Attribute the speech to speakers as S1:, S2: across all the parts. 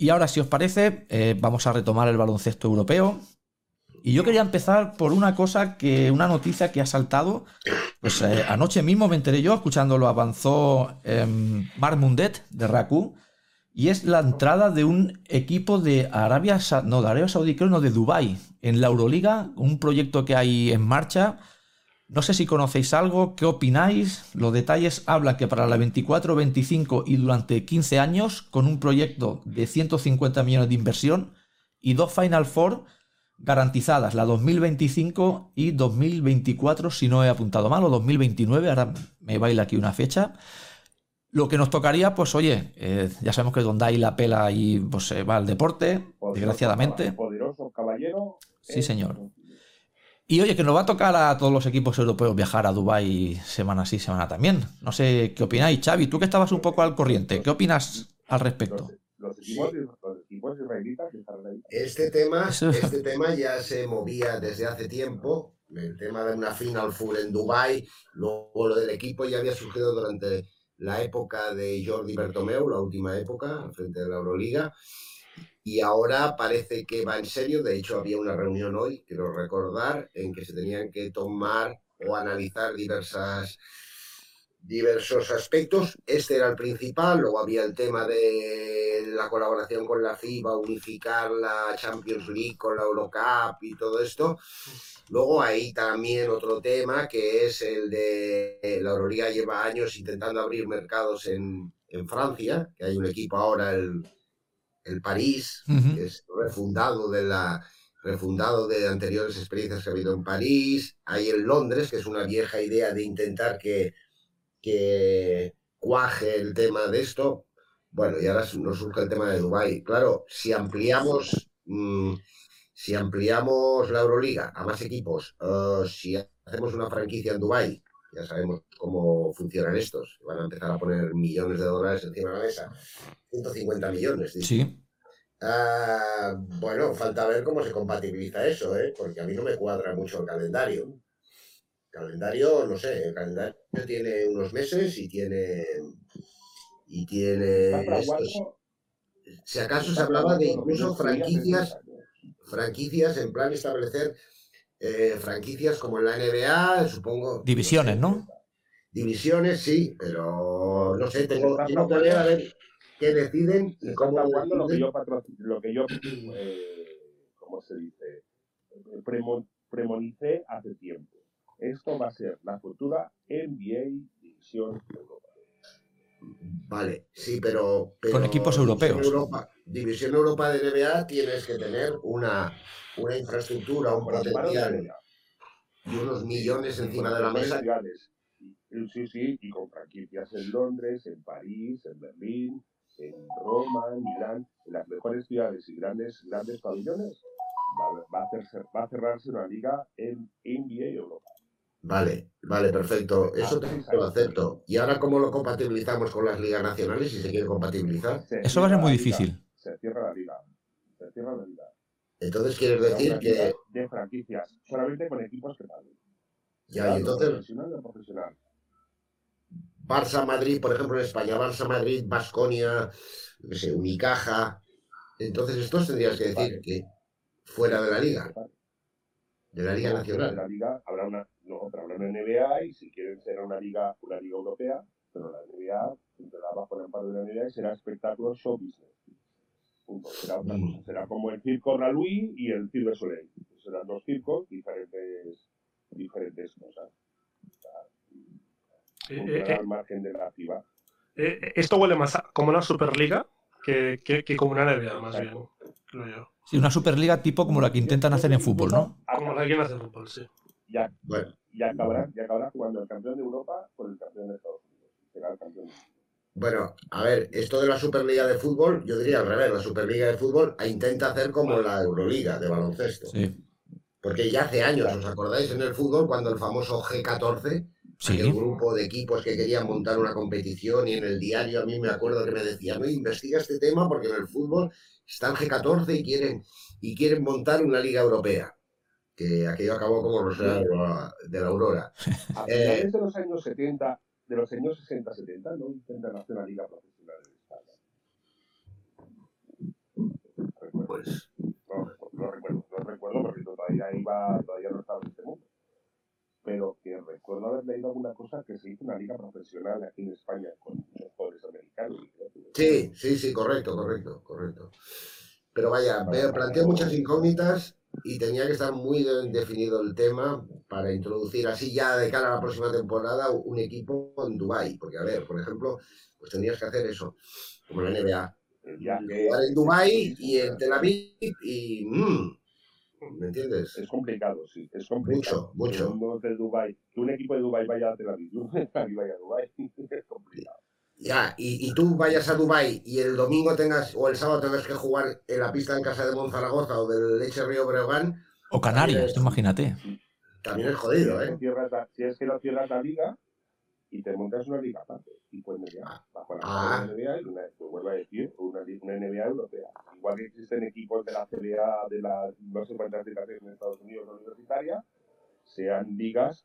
S1: Y ahora, si os parece, eh, vamos a retomar el baloncesto europeo. Y yo quería empezar por una cosa que, una noticia que ha saltado. Pues eh, anoche mismo me enteré yo, escuchándolo, avanzó eh, Mark Mundet de Raku. Y es la entrada de un equipo de Arabia, no, de Arabia Saudí, creo, no, de Dubai en la Euroliga, un proyecto que hay en marcha. No sé si conocéis algo, qué opináis. Los detalles hablan que para la 24, 25 y durante 15 años, con un proyecto de 150 millones de inversión y dos Final Four garantizadas, la 2025 y 2024, si no he apuntado mal, o 2029, ahora me baila aquí una fecha. Lo que nos tocaría, pues oye, eh, ya sabemos que donde hay la pela y pues se va al deporte, desgraciadamente.
S2: Poderoso caballero.
S1: Sí, señor. Y oye, que nos va a tocar a todos los equipos europeos viajar a Dubái semana sí, semana también. No sé qué opináis, Xavi. Tú que estabas un poco al corriente, ¿qué opinas al respecto?
S2: Los, equipos, israelitas
S3: este tema, este tema ya se movía desde hace tiempo. El tema de una Final Four en Dubái, luego lo del equipo ya había surgido durante la época de Jordi Bertomeu, la última época, frente a la Euroliga. Y ahora parece que va en serio. De hecho, había una reunión hoy, quiero recordar, en que se tenían que tomar o analizar diversas, diversos aspectos. Este era el principal. Luego había el tema de la colaboración con la FIBA, unificar la Champions League con la Eurocup y todo esto. Luego hay también otro tema que es el de la Euroliga lleva años intentando abrir mercados en, Francia, que hay un equipo ahora, el, el París, que es refundado de la refundado de anteriores experiencias que ha habido en París, hay el Londres, que es una vieja idea de intentar que, que cuaje el tema de esto. Bueno, y ahora nos surge el tema de Dubái. Claro, si ampliamos mm, si ampliamos la Euroliga a más equipos, uh, si hacemos una franquicia en Dubai, ya sabemos cómo funcionan estos, van a empezar a poner millones de dólares encima de la mesa, 150 millones.
S1: Sí.
S3: Uh, bueno, falta ver cómo se compatibiliza eso, ¿eh? porque a mí no me cuadra mucho el calendario. El calendario, no sé, el calendario tiene unos meses y tiene. Y tiene. si acaso se hablaba de incluso franquicias franquicias en plan establecer eh, franquicias como en la NBA, supongo.
S1: Divisiones, ¿no?
S3: Divisiones, sí, pero no sé, tengo, que ver a ver qué deciden y cómo
S2: lo que yo, lo que yo eh, ¿cómo se dice? premonicé hace tiempo. Esto va a ser la futura NBA División Europa.
S3: Vale, sí, pero,
S1: Con equipos europeos.
S3: División Europa de NBA tienes que tener una, una infraestructura, un potencial y unos millones encima de la mesa.
S2: Sí, sí, y con franquicias en Londres, en París, en Berlín, en Roma, en Milán, en las mejores ciudades y grandes, grandes pabellones, va, a hacerse, va a cerrarse una liga en NBA Europa.
S3: Vale, vale, perfecto. Eso te lo acepto. ¿Y ahora cómo lo compatibilizamos con las ligas nacionales si se quiere compatibilizar?
S1: Eso va a ser muy difícil.
S2: Se cierra la liga. Se cierra la liga.
S3: Entonces quieres decir que...
S2: De franquicias, solamente con equipos que paguen.
S3: Ya, y entonces...
S2: Profesional profesional.
S3: Barça Madrid, por ejemplo, en España, Barça Madrid, Basconia, no sé, Unicaja. Entonces, estos tendrías que decir que fuera de la liga. De la Liga Nacional.
S2: De la Liga habrá una, no, habrá una NBA y si quieren ser una liga, una liga europea, pero la NBA entrará bajo el amparo de la NBA será espectáculo show business. Será otra cosa. Mm. Será como el circo Raluí y el Cirque Soleil. Serán dos circos diferentes, diferentes cosas.
S4: Eh, eh,
S2: al margen de la FIBA.
S4: Eh, esto huele más como una Superliga que, que, que como una NBA, más bien, creo yo.
S1: Sí, una Superliga tipo como la que intentan hacer en fútbol, ¿no?
S4: Como la que quieren hacer en fútbol, sí.
S2: Ya, bueno. ya, acabará, ya acabará jugando el campeón de Europa con el campeón de Estados Unidos. Será el campeón de
S3: Bueno, a ver, esto de la Superliga de fútbol, yo diría al revés, la Superliga de fútbol intenta hacer como la Euroliga de baloncesto.
S1: Sí.
S3: Porque ya hace años, ¿os acordáis en el fútbol cuando el famoso G14 Sí. el grupo de equipos que querían montar una competición y en el diario a mí me acuerdo que me decían, no, investiga este tema porque en el fútbol está el G14 y quieren, y quieren montar una liga europea. Que aquello acabó como Rosario de la Aurora.
S2: A finales eh, de los años 70, de los años 60-70, no intentan hacer una liga profesional en España.
S3: pues.
S2: No, no recuerdo, no recuerdo porque todavía iba, todavía no estaba en este mundo. Pero que recuerdo haber leído alguna cosa que se hizo una liga profesional aquí en España con muchos jugadores americanos.
S3: Sí, sí, sí, correcto, correcto, correcto. Pero vaya, planteo muchas incógnitas y tenía que estar muy bien definido el tema para introducir así ya de cara a la próxima temporada un equipo en Dubai porque a ver, por ejemplo, pues tendrías que hacer eso, como la NBA, jugar en Dubai y en Tel Aviv y mm, ¿me entiendes?
S2: Es complicado, sí, es complicado.
S3: Mucho, mucho.
S2: De Dubai, que un equipo de Dubai vaya a Tel Aviv, un Tel Aviv vaya a Dubai, es complicado.
S3: Ya, y, y, tú vayas a Dubai y el domingo tengas, o el sábado tengas que jugar en la pista en casa de Monzaragoza o del Leche Río Breogán.
S1: O Canarias, imagínate.
S3: También es jodido, ¿eh?
S2: Si es que lo cierras la liga y te montas una liga aparte, y pues NBA, ah. bajo la ah. NBA y una, pues vuelvo a decir, una, una, NBA europea. Igual que existen equipos de la CBA, de la no sé cuántas ligas en Estados Unidos universitaria, sean ligas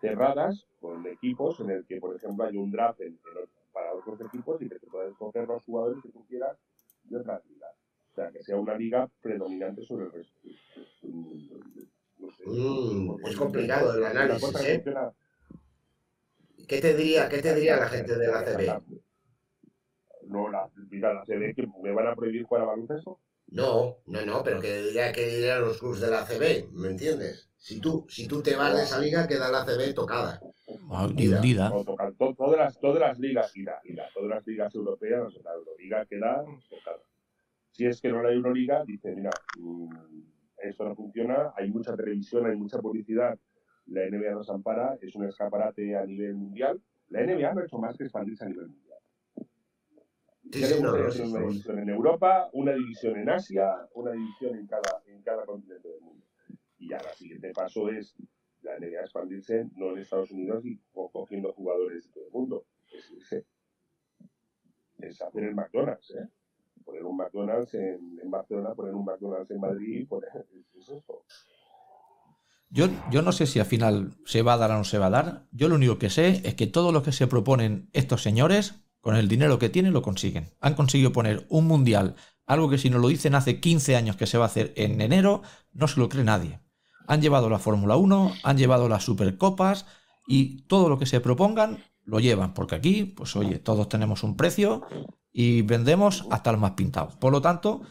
S2: cerradas con equipos en el que, por ejemplo, hay un draft en, en para otros equipos y que te puedas escoger los jugadores que tú quieras de otras ligas. O sea, que sea una liga predominante sobre el resto.
S3: No sé, mm, es complicado el análisis, ¿eh? ¿Qué te diría, qué te diría la gente de la CB?
S2: No, la, mira, la CB que me van a prohibir jugar a baloncesto.
S3: No, no, no, pero que diría que dirían los clubes de la CB, ¿me entiendes? Si tú, si tú te vas de esa liga, queda la CB tocada.
S1: Ah,
S2: todas, las, todas las ligas y, la, todas las ligas europeas, la Euroliga queda tocada. Si es que no hay Euroliga, dice, mira, mm, esto no funciona, hay mucha televisión, hay mucha publicidad, la NBA nos ampara, es un escaparate a nivel mundial. La NBA no ha hecho más que expandirse a nivel mundial. una división en Europa, una división en Asia, una división en cada, en cada continente del mundo. Y ya paso es la NBA expandirse no en Estados Unidos y cogiendo jugadores de todo el mundo. Es, hacer el McDonald's, ¿eh? Poner un McDonald's en, Barcelona, poner un McDonald's en Madrid, es eso.
S1: Yo, yo no sé si al final se va a dar o no se va a dar. Yo lo único que sé es que todo lo que se proponen estos señores, con el dinero que tienen, lo consiguen. Han conseguido poner un mundial, algo que si nos lo dicen hace 15 años que se va a hacer en enero, no se lo cree nadie. Han llevado la Fórmula 1, han llevado las Supercopas y todo lo que se propongan lo llevan, porque aquí, pues oye, todos tenemos un precio y vendemos hasta el más pintado. Por lo tanto,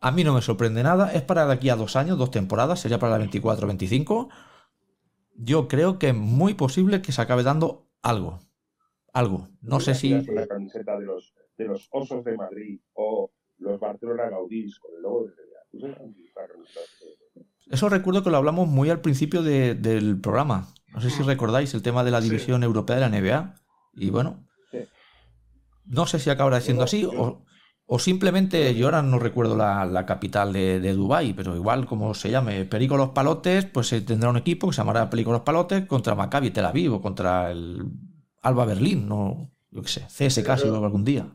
S1: a mí no me sorprende nada. Es para de aquí a dos años, dos temporadas, sería para la 24-25. Yo creo que es muy posible que se acabe dando algo. Algo. No sé si.
S2: La camiseta de los, de los Osos de Madrid o los Barcelona Gaudís con el logo de
S1: eso recuerdo que lo hablamos muy al principio del programa. No sé si mm. recordáis el tema de la división europea de la NBA. Y bueno, no sé si acabará siendo así o, o, simplemente, yo ahora no recuerdo la, capital de, de Dubái, pero igual como se llame Perico Los Palotes, pues se tendrá un equipo que se llamará Perico Los Palotes contra Maccabi Tel Aviv o contra el Alba Berlín, no, yo qué sé, CSK si algún día.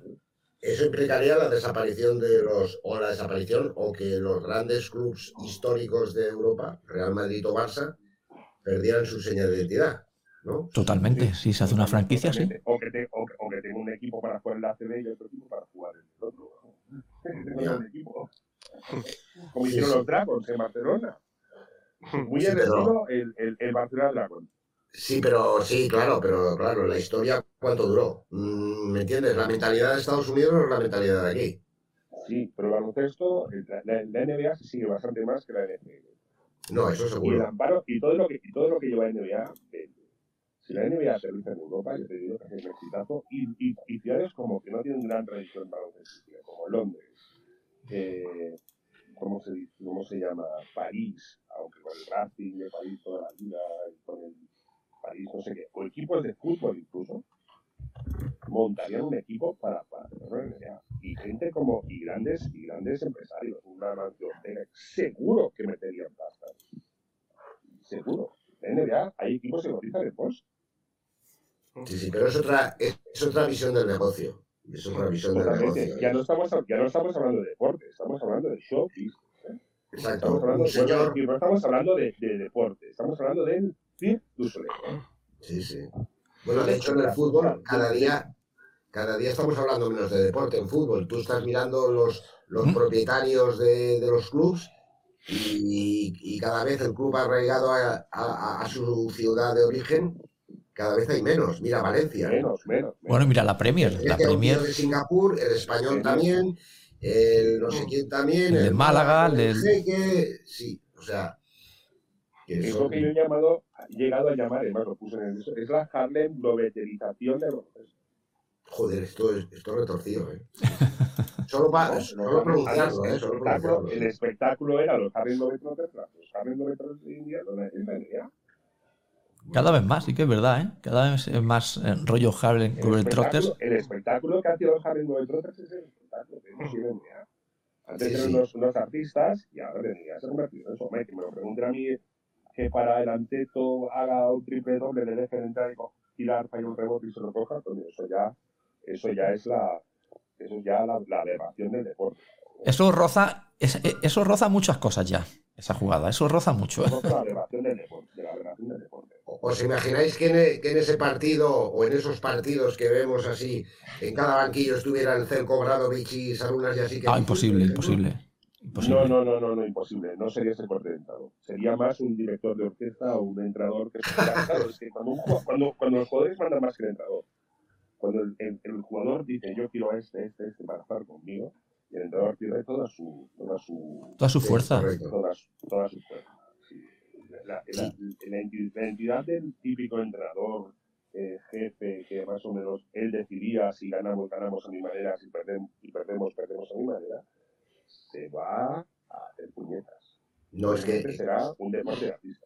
S3: Eso implicaría la desaparición de los, o la desaparición, o que los grandes clubes históricos de Europa, Real Madrid o Barça, perdieran su señal de identidad. ¿no?
S1: Totalmente, si se hace una franquicia, sí.
S2: O que, te, o, que tenga un equipo para jugar en la ACB y otro equipo para jugar en el otro. un equipo. Como hicieron los Dragons en Barcelona. Muy sí, el, el, el Barcelona Dragons.
S3: Sí, pero sí, claro, pero claro, la historia, ¿cuánto duró? Mm, ¿Me entiendes? La mentalidad de Estados Unidos no es la mentalidad de aquí.
S2: Sí, pero el baloncesto, la, la, NBA se sigue bastante más que la NFL.
S3: No, eso seguro.
S2: Y, el amparo, y, todo, lo que, y todo lo que lleva NBA, si la NBA aterriza en Europa, yo te digo que es un exitazo, y, y, y, ciudades como que no tienen gran tradición baloncesto, como Londres, eh, ¿cómo, se, ¿cómo se llama? París, aunque con el Racing de París toda la vida, con el París, no sé qué, o equipos de fútbol incluso, montarían un equipo para, para y gente como y grandes y grandes empresarios, una seguro que meterían pastas. Seguro. En NBA hay equipos que cotizan de post.
S3: Sí, sí, pero es otra, es, otra visión del negocio. Es otra visión del negocio.
S2: Ya no, estamos, ya no estamos hablando de deporte, estamos hablando de show ¿eh? Exacto. Estamos hablando, señor... no estamos hablando de, de, deporte, estamos hablando del Sí,
S3: Sí, sí. Bueno, de hecho en el fútbol cada día, cada día estamos hablando menos de deporte en fútbol. Tú estás mirando los, los propietarios de, de los clubes y, y, cada vez el club ha arraigado a, a, a, su ciudad de origen, cada vez hay menos. Mira Valencia.
S2: Menos, menos. menos.
S1: Bueno, mira la Premier. La Premier.
S3: de Singapur, el español sí, también, el no sé quién también,
S1: el, de Málaga, el,
S3: el sí, o sea.
S2: Que es son... lo que yo he llamado, llegado a llamar, además lo puse en eso, es la Harlem globalización de los
S3: Joder, esto es, esto es retorcido, ¿eh? Solo para no, solo
S2: no,
S3: pronunciarlo,
S2: el,
S3: ¿eh? Solo
S2: espectáculo,
S3: pronunciarlo.
S2: el espectáculo era los Harlem Globetrotters, los Harlem Globetrotters de India, en la NBA.
S1: Cada vez más, sí que es verdad, ¿eh? Cada vez es más eh, rollo Harlem Globetrotters.
S2: El espectáculo que hacen los Harlem Globetrotters es el espectáculo que hemos ido. Antes
S3: Sí,
S2: eran
S3: sí.
S2: unos, unos artistas y ahora venía se ha convertido en eso. Que me lo pregunten a mí que para el anteto haga un triple doble, le dejen entrar y tirar para un rebote y se lo coja, coño, eso ya, eso ya es la, eso es ya la, la aberración del deporte.
S1: Eso roza, es- eh, eso roza muchas cosas ya, esa jugada. Eso roza mucho.
S2: Eso es la aberración del deporte, de la aberración del deporte.
S3: ¿Os imagináis que en, e- que en ese partido o en esos partidos que vemos así, en cada banquillo estuvieran Celko Bradovic y Sarunas y así que
S1: Ah, imposible, imposible. Imposible.
S2: No, no, no, no, no, imposible. No sería ese corte de entrado. Sería más un director de orquesta o un entrenador que Claro, es que cuando, un cuando, cuando los jugadores mandan más que el entrenador, cuando el, el- el jugador dice yo quiero a este, este, este para jugar conmigo, y el entrenador pierde toda su, toda su,
S1: Toda su fuerza.
S3: correcto.
S2: toda su, toda su fuerza. La, la- la la entidad del típico entrenador, eh, jefe, que más o menos él decidía si ganamos, ganamos a mi manera, si perdemos, si perdemos, perdemos a mi manera, se va a hacer puñetas.
S3: No, es que
S2: será un deporte de artista.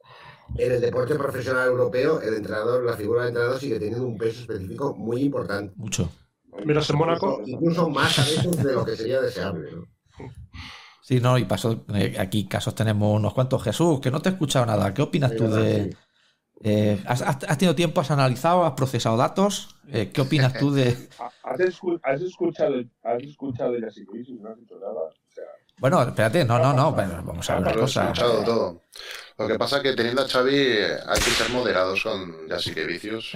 S3: en el deporte profesional europeo, el entrenador, la figura del entrenador sigue teniendo un peso específico muy importante.
S1: Mucho.
S4: Menos en Mónaco.
S3: Incluso más a veces de lo que sería deseable, ¿no?
S1: Sí, no, y pasó, eh, aquí casos tenemos unos cuantos. Jesús, que no te he escuchado nada. ¿Qué opinas tú de...
S3: Sí.
S1: eh, has, has- has tenido tiempo, has analizado, has procesado datos? Eh, ¿Qué opinas tú de...
S2: ¿Has, escu- has escuchado, has escuchado ya si y no has dicho nada?
S1: Bueno, espérate, no, no, no, bueno, vamos a ver una
S5: Lo he
S1: cosa.
S5: escuchado todo. Lo que pasa es que teniendo a Xavi hay que ser moderados con Vicius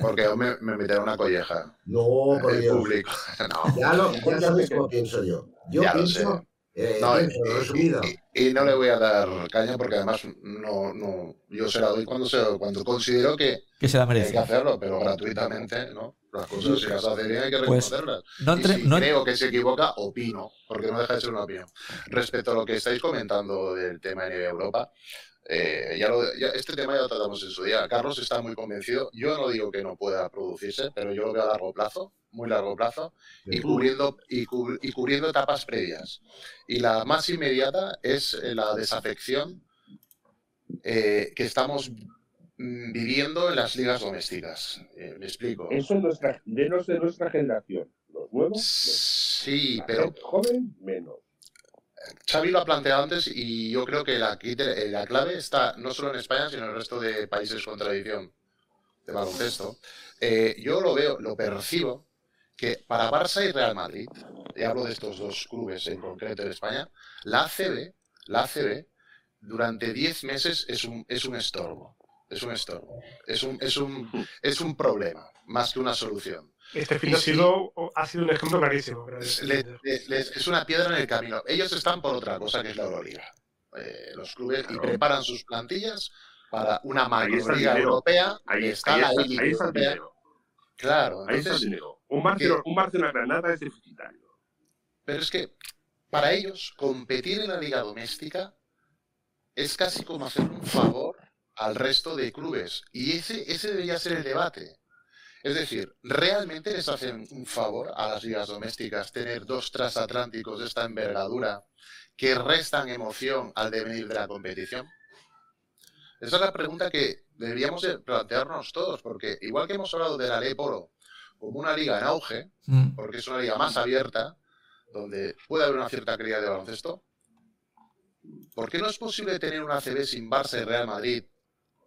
S5: porque yo me, me meterá una colleja
S3: No, por Dios.
S5: público. No,
S3: Ya, lo, ya sabes cómo pienso yo. Yo
S5: Ya lo
S3: pienso, eh,
S5: No,
S3: pienso,
S5: y-
S3: resumido.
S5: y, y no le voy a dar caña porque además no, no, yo se la doy cuando, se, cuando considero que
S1: Que se la
S5: hay que
S1: merece.
S5: hacerlo, pero gratuitamente, ¿no? Las cosas si las hace bien hay que
S1: Pues,
S5: reconocerlas.
S1: No
S5: Y
S1: entre-
S5: si
S1: no-
S5: creo que se equivoca, opino, porque no deja de ser una opinión. Respecto a lo que estáis comentando del tema de NBA Europa, eh, ya lo- ya- este tema ya lo tratamos en su día. Carlos está muy convencido. Yo no digo que no pueda producirse, pero yo lo veo a largo plazo, muy largo plazo, y cubriendo, y, cub- y cubriendo etapas previas. Y la más inmediata es eh, la desafección eh, que estamos mm, viviendo en las ligas domésticas. Eh, me explico.
S2: eso es nuestra, de los de nuestra generación. Los nuevos, menos.
S5: Sí,
S2: La
S5: pero
S2: gente joven, menos.
S5: Xavi lo ha planteado antes y yo creo que la, eh, la clave está no solo en España, sino en el resto de países con tradición de baloncesto. Eh, yo lo veo, lo percibo, que para Barça y Real Madrid, y hablo de estos dos clubes en concreto en España, la ACB, la ACB durante 10 meses es un, es un estorbo. Es un estorbo. Es un, es, un, es un problema, más que una solución.
S4: Este fin de
S5: Sí.
S4: siglo ha sido un ejemplo clarísimo. creo.
S5: Es, les- una piedra en el camino. Ellos están por otra cosa que es la Euroliga. Eh, los clubes y preparan sus plantillas para una
S2: el
S5: Liga. Europea.
S2: Ahí,
S5: y está
S2: ahí
S5: la
S2: está, ahí está el
S5: europea.
S2: dinero.
S5: Claro,
S2: Ahí está el
S5: entonces,
S2: dinero. Un Barcelona, un Barcelona Granada es deficitario.
S5: pero es que para ellos competir en la liga doméstica es casi como hacer un favor al resto de clubes. Y ese, ese debería ser el debate. Es decir, ¿realmente les hacen un favor a las ligas domésticas tener dos transatlánticos de esta envergadura que restan emoción al devenir de la competición? Esa es la pregunta que deberíamos de plantearnos todos, porque igual que hemos hablado de la ley Polo como una liga en auge,
S1: Mm,
S5: porque es una liga más abierta, donde puede haber una cierta calidad de baloncesto, ¿por qué no es posible tener una CB sin Barça y Real Madrid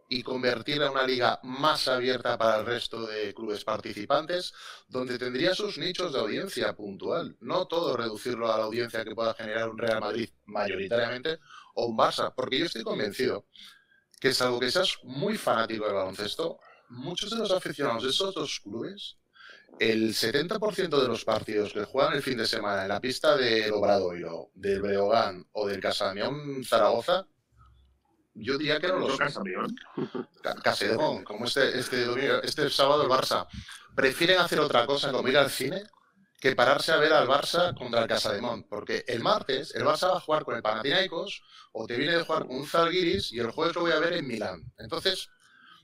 S5: y convertirla en una liga más abierta para el resto de clubes participantes, donde tendría sus nichos de audiencia puntual? No todo reducirlo a la audiencia que pueda generar un Real Madrid mayoritariamente o un Barça, porque yo estoy convencido que salvo que seas muy fanático del baloncesto, muchos de los aficionados de esos dos clubes el 70% de los partidos que juegan el fin de semana en la pista del Obradoiro, del Breogán o del Casamión Zaragoza, yo diría que no los
S2: Casamión.
S5: Casedemón, como este, este, domingo- este sábado el Barça, prefieren hacer otra cosa como ir al cine que pararse a ver al Barça contra el Casademont. Porque el martes el Barça va a jugar con el Panathinaikos o te viene de jugar con un Zalgiris y el jueves lo voy a ver en Milán. Entonces,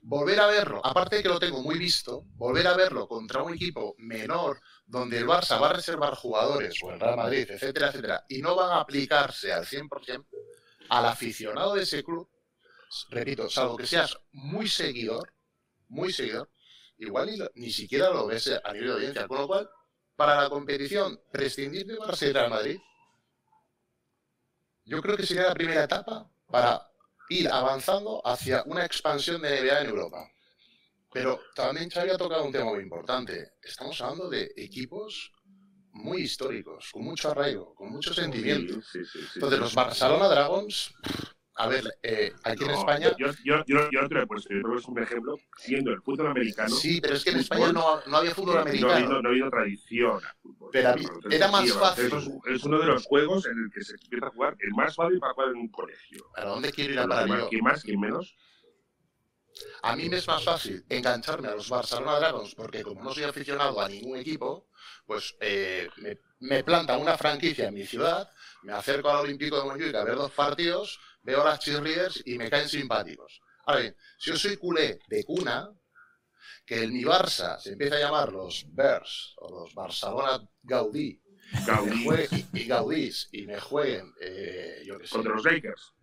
S5: volver a verlo, aparte de que lo tengo muy visto, volver a verlo contra un equipo menor donde el Barça va a reservar jugadores o el Real Madrid, etcétera, etcétera, y no van a aplicarse al 100% al aficionado de ese club, repito, salvo que seas muy seguidor, muy seguidor, igual ni, ni siquiera lo ves a nivel de audiencia. Con lo cual, para la competición, prescindir de Barça y Real Madrid, yo creo que sería la primera etapa para ir avanzando hacia una expansión de NBA en Europa. Pero también se había tocado un tema muy importante. Estamos hablando de equipos muy históricos, con mucho arraigo, con mucho sentimiento.
S2: Sí, sí, sí, sí.
S5: Entonces, los Barcelona Dragons, a ver, eh, aquí en
S2: No,
S5: España.
S2: Yo, yo, yo, creo que es un ejemplo, siendo el fútbol americano.
S5: Sí, pero es que en
S2: fútbol,
S5: España no, no había fútbol
S2: No
S5: americano.
S2: no ha habido tradición al fútbol.
S5: Pero había-
S2: Entonces,
S5: era más fácil.
S2: Es, es uno de los juegos en el que se empieza a jugar, el más fácil para jugar en un colegio.
S5: ¿Para dónde quiero ir a parar
S2: demás,
S5: yo?
S2: ¿Quién más, quién menos?
S5: A mí me es más fácil engancharme a los Barcelona Dragons porque como no soy aficionado a ningún equipo, pues eh, me, me planta una franquicia en mi ciudad, me acerco al Olímpico de Montjuic a ver dos partidos, veo a las cheerleaders y me caen simpáticos. Ahora bien, si yo soy culé de cuna, que el mi Barça se empieza a llamar los Bears o los Barcelona Gaudí
S2: Gaudí
S5: y, y Gaudís y me jueguen, eh, yo sé,
S2: contra los Lakers.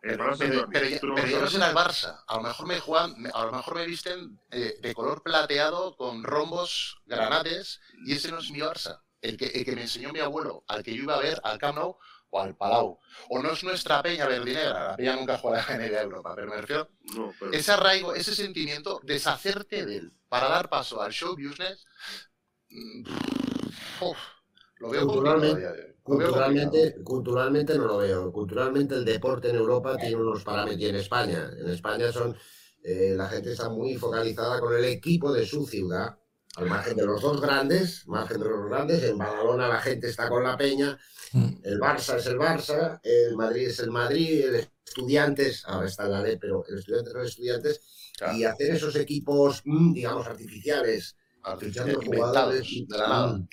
S5: Pero, pero- pero ya,
S2: ¿tú no
S5: pero ya no será el Barça. A lo mejor me juegan, a lo mejor me visten eh, de color plateado con rombos granates y ese no es mi Barça. El que, el que me enseñó mi abuelo, al que yo iba a ver al Camp Nou o al Palau. O no es nuestra peña verdinegra. La peña nunca juega en NBA Europa, pero me refiero
S2: No, pero-
S5: ese arraigo, ese sentimiento, deshacerte de él para dar paso al show business. mm, uf, lo veo
S3: Culturalmente-. Culturalmente, culturalmente no lo veo. Culturalmente el deporte en Europa tiene unos parámetros y en España. En España son eh, la gente está muy focalizada con el equipo de su ciudad. Al margen de los dos grandes, margen de los grandes, en Badalona la gente está con la peña. El Barça es el Barça, el Madrid es el Madrid, el Estudiantes, ahora está en la ley, pero el Estudiantes son Estudiantes,
S5: Claro,
S3: y hacer esos equipos, mm, digamos, artificiales,
S5: artificial,
S3: fichando
S5: inventados
S3: jugadores
S5: de la nada.
S3: mm,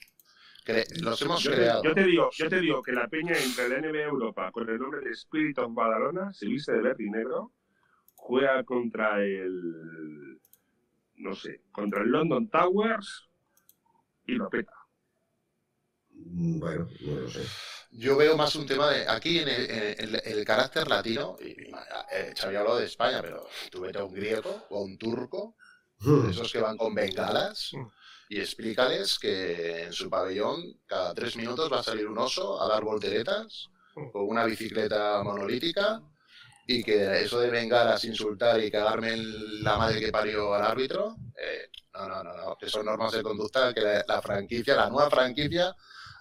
S5: Cre- los hemos
S2: Yo te,
S5: creado.
S2: yo te digo, yo te digo que la peña entre la NBA Europa con el nombre de Spirit of Badalona se viste de verde y negro, juega contra el no sé, contra el London Towers y lo peta.
S3: Bueno, no lo sé.
S5: Yo veo más un tema de aquí en el, en el- el carácter latino, y, eh, Xavi habló de España, pero tú vete a un griego o a un turco,
S3: Mm.
S5: esos que van con bengalas, y explícales que en su pabellón cada tres minutos va a salir un oso a dar volteretas con una bicicleta monolítica y que eso de bengalas, insultar y cagarme en la madre que parió al árbitro, eh, no, no, no, no, que son normas de conducta que la, la franquicia, la nueva franquicia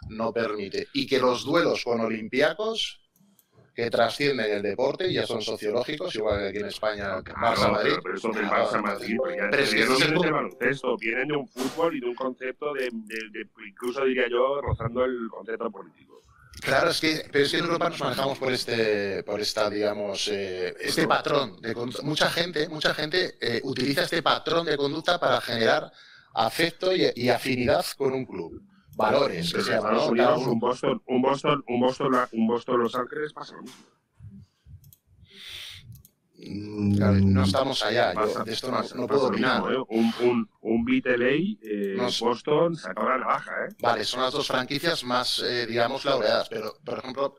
S5: no permite. Y que los duelos con olimpiacos que trascienden el deporte, ya son sociológicos, igual que aquí en España, Barça Madrid.
S2: pero, eso del
S5: Claro.
S2: Barça Madrid, porque ya
S5: Pero es que
S2: no
S5: es
S2: de baloncesto, vienen de un fútbol y de un concepto de, de- de- incluso diría yo, rozando el concepto político.
S5: Claro, es que, pero es que en Europa nos manejamos por este, por esta, digamos, eh, este patrón de conducta. Mucha gente, mucha gente eh, utiliza este patrón de conducta para generar afecto y, y afinidad con un club. Valores, que se
S2: Estados
S5: ¿no?
S2: Unidos, un Boston, un Boston, un Boston, un Boston Los Ángeles pasa lo mismo.
S3: Mm,
S5: no estamos allá. yo de esto no, no puedo opinar.
S2: mismo, ¿eh? Un, un, un beat LA, eh,
S5: No sé.
S2: Boston sacó la navaja, ¿eh?
S5: Vale, son las dos franquicias más, eh, digamos, laureadas. Pero, por ejemplo,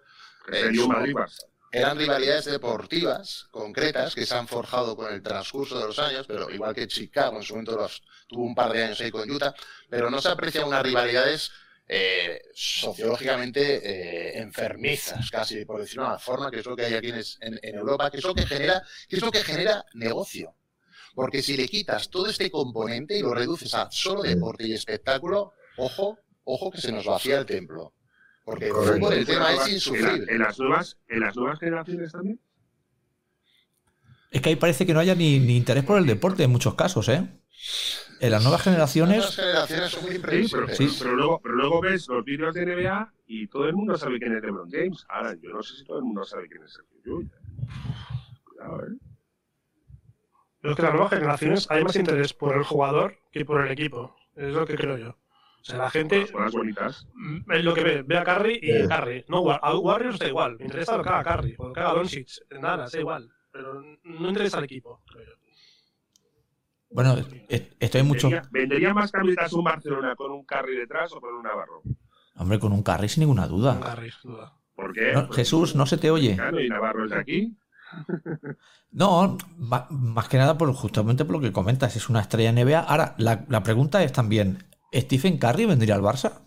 S5: Eh, su-
S2: Madrid-Barça.
S5: Eran rivalidades deportivas concretas que se han forjado con el transcurso de los años, pero igual que Chicago en su momento los- tuvo un par de años ahí con Utah, pero no se aprecian unas rivalidades eh, sociológicamente eh, enfermizas, casi por decirlo de una forma, que es lo que hay aquí en, en Europa, que es lo que genera, que es lo que genera negocio. Porque si le quitas todo este componente y lo reduces a solo deporte y espectáculo, ojo, ojo que se nos vacía el templo. Porque el
S3: Correcto.
S5: fútbol, el tema es insufrible.
S2: en las nuevas, en las nuevas generaciones también.
S1: Es que ahí parece que no haya ni, ni interés por el deporte en muchos casos, ¿eh? en las nuevas
S5: Las
S1: generaciones,
S5: generaciones son muy
S2: Sí, pero,
S5: imprevisibles.
S1: Sí.
S2: pero luego, pero luego ves los vídeos de NBA y todo el mundo sabe quién es LeBron James. Ahora, yo no sé si todo el mundo sabe quién es Sergio Llull. Cuidado, ¿eh?
S4: Pero es que las nuevas generaciones hay más interés por el jugador que por el equipo. Es lo que creo yo. O sea, la gente
S2: Las cosas bonitas.
S4: es lo que ve, ve a Curry y
S3: Sí.
S4: Curry. No, a Warriors da igual. Me interesa lo que haga Curry o lo que haga Doncic. Nada, da igual. Pero no interesa al equipo. creo
S1: bueno, es- esto hay mucho.
S2: Vendería, vendería más camisetas un Barcelona con un Curry detrás o con un Navarro.
S1: Hombre, con un carry sin ninguna duda.
S4: Curry, sin duda.
S2: ¿Por qué?
S1: No, Jesús, no se te oye.
S2: Claro, y Navarro es de aquí.
S1: No, más que nada por justamente por lo que comentas, es una estrella NBA. Ahora, la, la pregunta es también, ¿Stephen Curry vendría al Barça?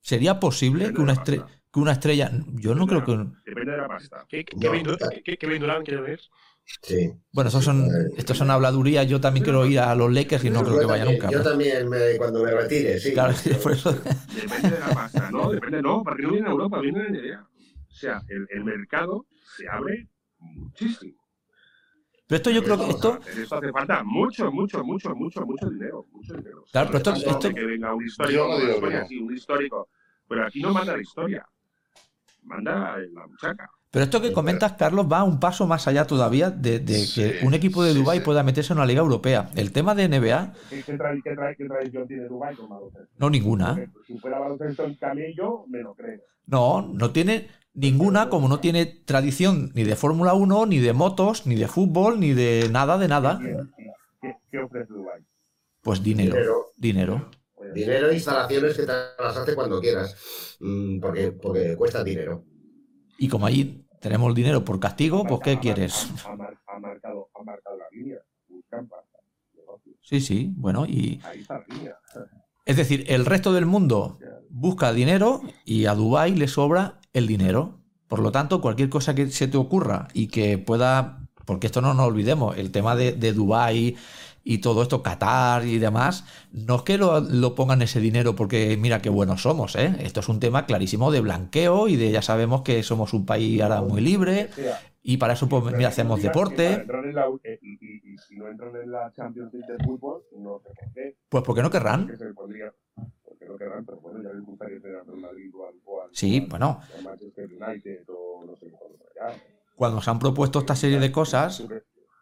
S1: ¿Sería posible
S2: Depende
S1: que una,
S2: de la
S1: estre-
S2: pasta.
S1: que una estrella... Yo no creo que...
S2: Depende de la pasta.
S4: ¿Qué, qué,
S3: No,
S4: qué- Durant quiere venir?
S3: Sí.
S1: Bueno, estos son, estos son habladurías. Yo también quiero ir a los Lakers y no creo que vaya
S3: también-
S1: nunca.
S3: Yo también, me- cuando me retire, sí.
S1: Claro, por eso...
S2: Depende de la pasta, ¿no? Depende, no, porque no viene a Europa, viene en NBA. O sea, el, el mercado se abre muchísimo.
S1: Pero esto yo creo que esto...
S2: Esto hace falta mucho, mucho, mucho, mucho, mucho dinero. Mucho dinero.
S1: Claro, pero esto- esto-
S2: que venga un histórico, así, un histórico. Pero aquí no manda la historia. Manda la muchaca.
S1: Pero esto que comentas, Carlos, va un paso más allá todavía de, de
S5: Sí,
S1: que un equipo de
S5: sí,
S1: Dubái
S5: sí.
S1: pueda meterse en una liga europea. El tema de NBA,
S2: ¿Qué, qué, tra- qué tra- qué tradición tiene Dubái con baloncesto?
S1: no ninguna.
S2: Si fuera baloncesto en camello, me lo creo.
S1: No, no tiene ninguna, como no tiene tradición ni de Fórmula 1, ni de motos, ni de fútbol, ni de nada, de nada.
S2: ¿Qué, ofrece Dubái?
S1: Pues dinero,
S3: Dinero.
S1: dinero.
S3: Dinero e instalaciones que te las hace cuando quieras. Mm, Porque, porque cuesta dinero.
S1: Y como allí tenemos el dinero por castigo, pues ¿qué quieres?
S2: Ha, ha mar- ha marcado, ha marcado la línea.
S1: Sí, sí, bueno, y es decir, el resto del mundo busca dinero y a Dubái le sobra el dinero. Por lo tanto, cualquier cosa que se te ocurra y que pueda, porque esto no nos olvidemos, el tema de, de Dubái y todo esto, Qatar y demás, no es que lo, lo pongan ese dinero porque mira qué buenos somos, ¿eh? Esto es un tema clarísimo de blanqueo y de ya sabemos que somos un país ahora muy libre y para eso pues mira, hacemos deporte,
S2: eh, y, no entran en la Champions League de fútbol, no sé por qué.
S1: pues porque no querrán.
S2: Se. Porque no querrán, pero bueno, ya les gustaría tener al Real Madrid o al, o al-
S1: Sí,
S2: al-
S1: bueno.
S2: o al Manchester United o no sé cuándo por allá.
S1: Cuando se han propuesto esta serie de cosas,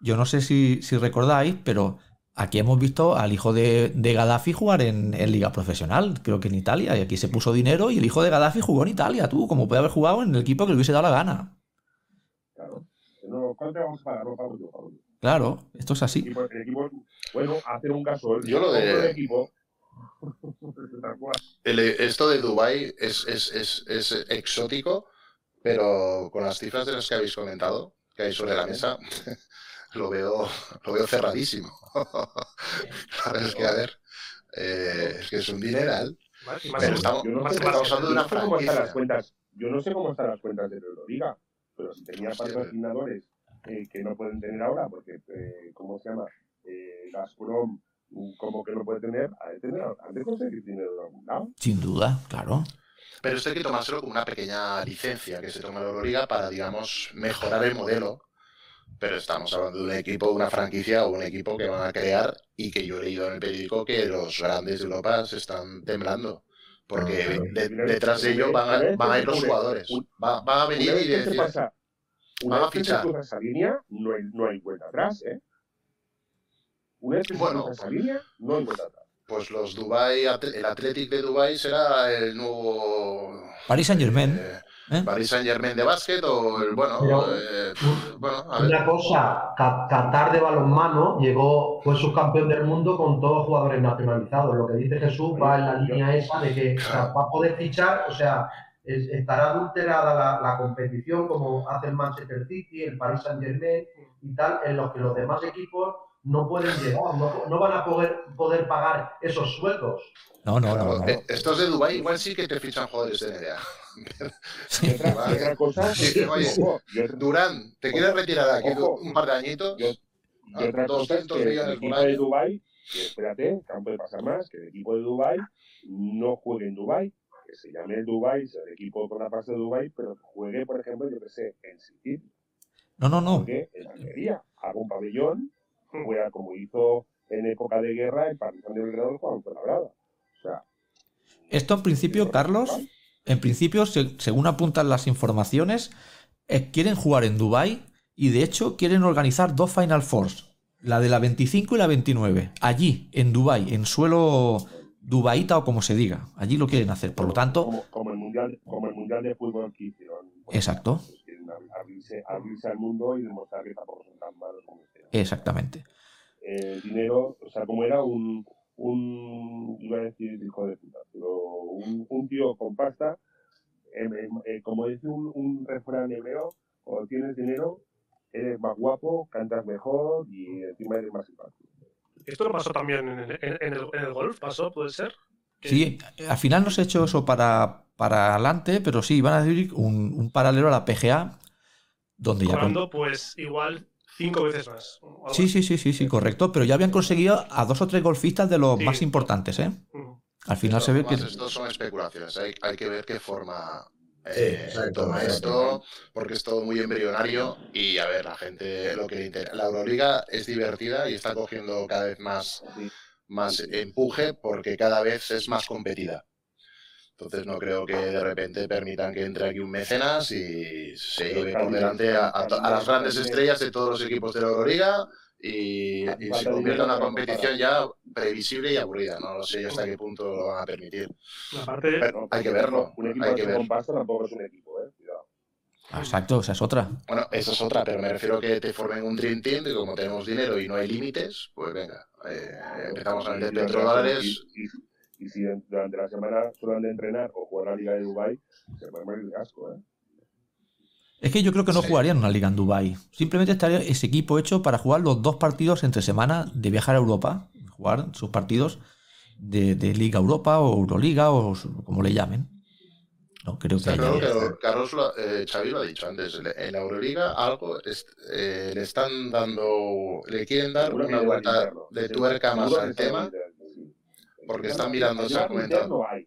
S1: yo no sé si, si recordáis, pero aquí hemos visto al hijo de, de Gaddafi jugar en, en liga profesional, creo que en Italia, y aquí se puso dinero y el hijo de Gaddafi jugó en Italia, tú, como puede haber jugado en el equipo que le hubiese dado la gana.
S2: Claro. No, ¿Cuánto te vamos a pagar? No pago yo, pago yo.
S1: Claro, esto es
S2: El
S1: así.
S2: equipo, el equipo, bueno, hacer un gasol.
S5: Yo lo de-
S2: el equipo.
S5: El- esto de Dubai es, es, es, es exótico, pero con las cifras de las que habéis comentado, que hay sobre la mesa, lo veo, lo veo cerradísimo. Claro, es que, a ver, eh, es que es un dineral.
S2: Yo no sé,
S5: estamos hablando de una
S2: cómo están las cuentas. Yo no sé cómo están las cuentas de la Euroliga, pero si tenía patrocinadores eh, que no pueden tener ahora, porque, eh, ¿cómo se llama? Eh, Gazprom, como que no puede tener, ha de tener, han de conseguir dinero de algún lado.
S1: Sin duda, claro.
S5: Pero esto hay que tomárselo como una pequeña licencia que se toma la Euroliga para, digamos, mejorar el modelo. Pero estamos hablando de un equipo, una franquicia o un equipo que van a crear y que yo he leído en el periódico que los grandes de Europa se están temblando. Porque
S3: Ah,
S5: de- detrás de ello van a, van a ir los jugadores. Va- Van a venir y decir,
S2: pasa, una
S5: van a
S2: vez que se
S5: fichar.
S2: cruza esa línea, no hay, no hay vuelta atrás, ¿eh? Una vez que
S5: Bueno,
S2: se cruza esa línea, no hay vuelta atrás.
S5: pues los Dubai, el Athletic de Dubai será el nuevo
S1: Paris Saint Germain.
S5: eh,
S1: ¿eh?
S5: Paris Saint Germain de básquet o el bueno,
S6: Pero-
S5: eh, bueno, a ver.
S6: Una cosa, Qatar de balonmano llegó, fue subcampeón del mundo con todos los jugadores nacionalizados. Lo que dice Jesús va en la línea esa de que o sea, va a poder fichar, o sea, es- estará adulterada la, la competición como hace el Manchester City, el Paris Saint Germain y tal, en los que los demás equipos no pueden llegar, no, no van a poder, poder pagar esos sueldos.
S1: No, no, no.
S5: Eh, Estos de Dubai igual sí que te fichan jugadores de NBA.
S1: Sí.
S2: Y otra, y otra cosa,
S5: Sí, que, oye,
S2: ojo,
S5: Durán, ¿te quieres retirar aquí
S2: Ojo.
S5: un par de añitos?
S2: Yo- y otra cosa es
S5: 200
S2: que el
S5: millones
S2: equipo de Dubai, que espérate, que aún puede pasar más, que el equipo de Dubai no juegue en Dubai, que se llame el Dubai, sea el equipo con la fase de Dubai, pero que juegue, por ejemplo, yo que sé, en City,
S1: No, no, no.
S2: juegue en Almería, haga un pabellón, juega como hizo en época de guerra el Partizan de Belgrado jugaban con la brada. O sea,
S1: Esto en principio, Carlos, en principio, se- según apuntan las informaciones, eh, quieren jugar en Dubai y de hecho quieren organizar dos Final Fours, la de la 25 y la 29, allí, en Dubai, en suelo dubaíta o como se diga. Allí lo quieren hacer. Por lo tanto,
S2: como, como el mundial, como el mundial de fútbol que hicieron. Bueno,
S1: Exacto.
S2: pues quieren ab- abrirse, abrirse al mundo y demostrar que tampoco son tan malos como
S1: exactamente.
S2: el dinero, o sea, como era un, un iba a decir hijo de puta, pero un, un tío con pasta, em, em, eh, como dice un, un refrán hebreo, cuando tienes dinero, eres más guapo, cantas mejor y encima eres más simpático.
S4: Esto no pasó también en el, en- el, en el golf, pasó, puede ser.
S1: Sí, al final no se ha hecho eso para, para adelante, pero sí, van a decir un, un paralelo a la PGA, donde ya... con-
S4: pues igual cinco veces más.
S1: Sí, sí, sí, sí, sí, correcto. Pero ya habían conseguido a dos o tres golfistas de los
S4: Sí.
S1: más importantes, ¿eh? Al final se ve que...
S5: Estos son especulaciones. Hay, hay que ver qué forma
S3: Sí,
S5: eh,
S3: exacto,
S5: toma esto, porque es todo muy embrionario. Y a ver, la gente lo que le interesa. La Euroliga es divertida y está cogiendo cada vez más,
S2: Sí.
S5: más empuje porque cada vez es más competida. Entonces no creo que de repente permitan que entre aquí un mecenas y se lleve por delante a, a to- a las grandes estrellas de todos los equipos de la Euroliga y, y se convierta en una competición ya previsible y aburrida. No lo sé hasta qué punto lo van a permitir.
S4: Aparte,
S5: Pero hay que verlo,
S2: Un equipo
S5: hay que
S2: así
S5: ver.
S2: con pasta tampoco es un equipo, eh. Cuidado.
S1: Exacto, esa es otra.
S5: Bueno, esa es otra, pero me refiero a que te formen un Dream Team y como tenemos dinero y no hay límites, pues venga, eh, empezamos a meter petrodólares.
S2: Y, y, y si durante la semana suelen de entrenar o jugar la Liga de Dubai se va a morir de asco, ¿eh?
S1: Es que yo creo que no
S5: Sí.
S1: jugarían una liga en Dubai. Simplemente estaría ese equipo hecho para jugar los dos partidos entre semana de viajar a Europa, jugar sus partidos de, de Liga Europa o Euroliga o su- como le llamen. No creo que haya.
S5: que lo- Carlos, lo- eh, Xavi lo ha dicho antes, en la Euroliga algo es- eh, le están dando, le quieren dar una vuelta de tuerca más al tema. Porque están mirando,
S2: tema
S5: comentado.
S2: interno hay, y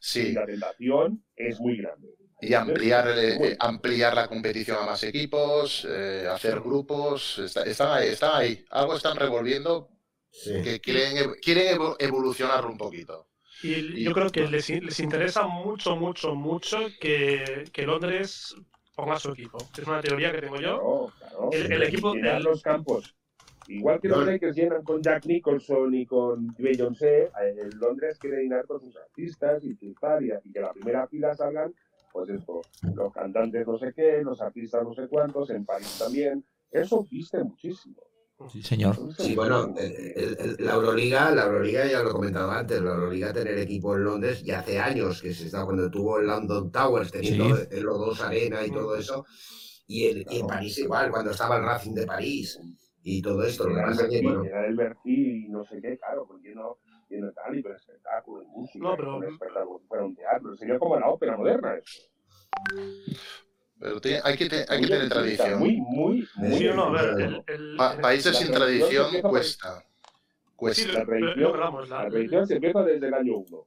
S5: sí,
S2: la tentación es muy grande.
S5: y ampliar, eh, ampliar la competición a más equipos, eh, hacer grupos, está- están ahí, están ahí, algo están revolviendo
S3: Sí.
S5: que quieren, quieren evo- evolucionarlo un poquito.
S4: y yo creo que les, les interesa mucho, mucho, mucho que, que Londres ponga su equipo. Es una teoría que tengo yo.
S2: Claro, claro.
S4: El- el equipo- el-
S2: los campos. Igual que los. Lakers llenan con Jack Nicholson y con Beyoncé, eh, en Londres quiere llenar con sus artistas y triunfar y, y que la primera fila salgan, pues esto, los cantantes no sé qué, los artistas no sé cuántos, en París también. Eso viste muchísimo.
S1: Sí, señor.
S3: Sí, bueno, el- el- la Euroliga, la Euroliga ya lo he comentado antes, la Euroliga tener equipo en Londres ya hace años que se está cuando tuvo el London Towers teniendo
S1: Sí.
S3: el O2 Arena y todo eso, y, el- y en París igual, cuando estaba el Racing de París y todo esto, pasa
S2: el
S3: bueno,
S2: Bercy y no sé qué, claro, pues lleno, lleno tal y con espectáculo y música.
S4: No,
S2: y
S4: pero-
S2: con espectáculo, si fuera un teatro. Sería como la ópera moderna. Eso.
S5: Pero tiene- hay que, te- hay que tener tradición.
S2: Muy, muy, muy.
S4: Sí, no, a ver,
S3: bueno.
S4: el, el-
S5: Pa- países sin
S2: tradición
S5: cuesta.
S4: Sí,
S5: Cuesta.
S2: La
S4: hablamos,
S2: tradición se empieza desde el año 1.